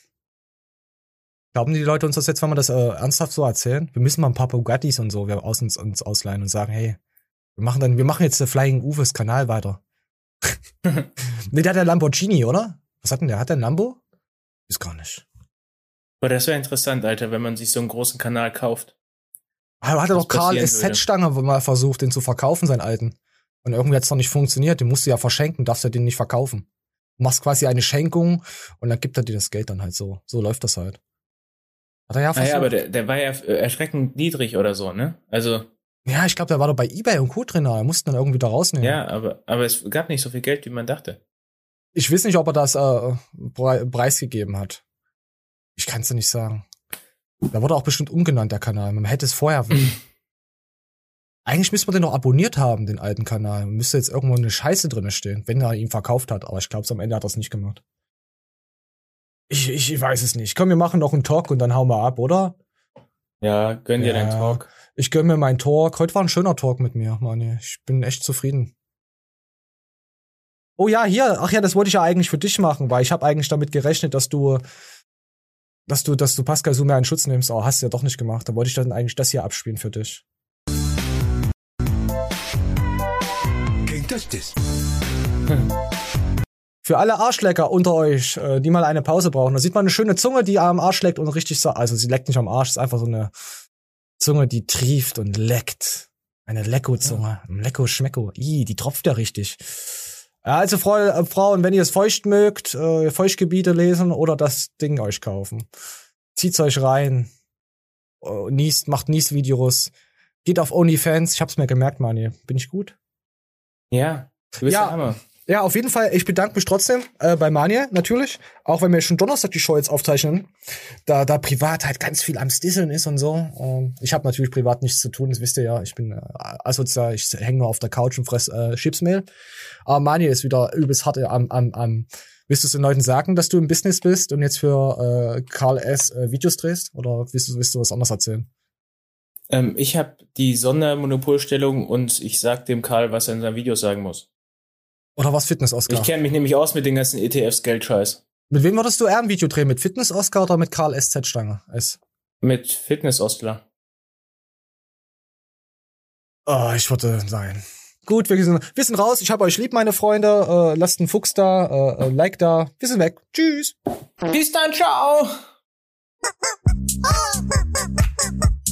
Glauben die Leute uns das jetzt, wenn wir das äh, ernsthaft so erzählen? Wir müssen mal ein paar Bugattis und so wir aus uns, uns ausleihen und sagen, hey, wir machen dann, wir machen jetzt der Flying Uves Kanal weiter. nee, der hat der Lamborghini, oder? Was hat denn der? Hat der ein Lambo? Ist gar nicht. Aber das wäre interessant, Alter, wenn man sich so einen großen Kanal kauft. Aber hat er doch Karl passieren würde. SZ-Stange mal versucht, den zu verkaufen, seinen alten. Und irgendwie hat's noch nicht funktioniert. Den musst du ja verschenken, darfst ja den nicht verkaufen. Du machst quasi eine Schenkung und dann gibt er dir das Geld dann halt so. So läuft das halt. Hat er ja versucht. Naja, aber der, der war ja äh, erschreckend niedrig oder so, ne? Also, ja, ich glaube, der war doch bei Ebay und Co. drin. Er musste dann irgendwie da rausnehmen. ja, aber, aber es gab nicht so viel Geld, wie man dachte. Ich weiß nicht, ob er das äh, prei- preisgegeben hat. Ich kann es dir nicht sagen. Da wurde auch bestimmt umgenannt, der Kanal. Man hätte es vorher. Eigentlich müsste man den noch abonniert haben, den alten Kanal. Müsste jetzt irgendwo eine Scheiße drinne stehen, wenn er ihn verkauft hat. Aber ich glaube, am Ende hat er es nicht gemacht. Ich, ich, ich weiß es nicht. Komm, wir machen noch einen Talk und dann hauen wir ab, oder? Ja, gönn dir deinen Talk. Ich gönn mir meinen Talk. Heute war ein schöner Talk mit mir, Mann. Ich bin echt zufrieden. Oh ja, hier. Ach ja, das wollte ich ja eigentlich für dich machen, weil ich habe eigentlich damit gerechnet, dass du, dass du, dass du Pascal Sumer in Schutz nimmst. Aber hast du ja doch nicht gemacht. Da wollte ich dann eigentlich das hier abspielen für dich. Touch this. Für alle Arschlecker unter euch, äh, die mal eine Pause brauchen, da sieht man eine schöne Zunge, die am Arsch leckt und richtig so, also sie leckt nicht am Arsch, ist einfach so eine Zunge, die trieft und leckt. Eine Lecko-Zunge. Ein Lecko-Schmecko. Ih, die tropft ja richtig. Ja, also Frau, äh, Frauen, wenn ihr es feucht mögt, äh, Feuchtgebiete lesen oder das Ding euch kaufen. Zieht's euch rein. Äh, niest, macht Nies-Videos. Geht auf OnlyFans. Ich hab's mir gemerkt, Mani. Bin ich gut? Ja, du bist Ja. der Hammer. Ja, auf jeden Fall. Ich bedanke mich trotzdem äh, bei Manja, natürlich. Auch wenn wir schon Donnerstag die Show jetzt aufzeichnen. Da, da privat halt ganz viel am Stisseln ist und so. Ähm, ich habe natürlich privat nichts zu tun, das wisst ihr ja. Ich bin äh, asozial, ich hänge nur auf der Couch und fress äh, Chipsmehl. Aber Manja ist wieder übelst hart am, am, am Willst du es den Leuten sagen, dass du im Business bist und jetzt für äh, Karl S. Äh, Videos drehst? Oder willst du, willst du was anderes erzählen? Ähm, ich habe die Sondermonopolstellung und ich sag dem Karl, was er in seinen Videos sagen muss. Oder was Fitness, Oscar? Ich kenne mich nämlich aus mit den ganzen ETFs Geldscheiß. Mit wem würdest du eher ein Video drehen? Mit Fitness-Oscar oder mit Karl SZ Stange? S. Mit Fitness-Oscar. Oh, ich würde sein. Gut, wir sind, wir sind raus. Ich hab euch lieb, meine Freunde. Äh, lasst einen Fuchs da, äh, äh, Like da. Wir sind weg. Tschüss. Bis dann, ciao.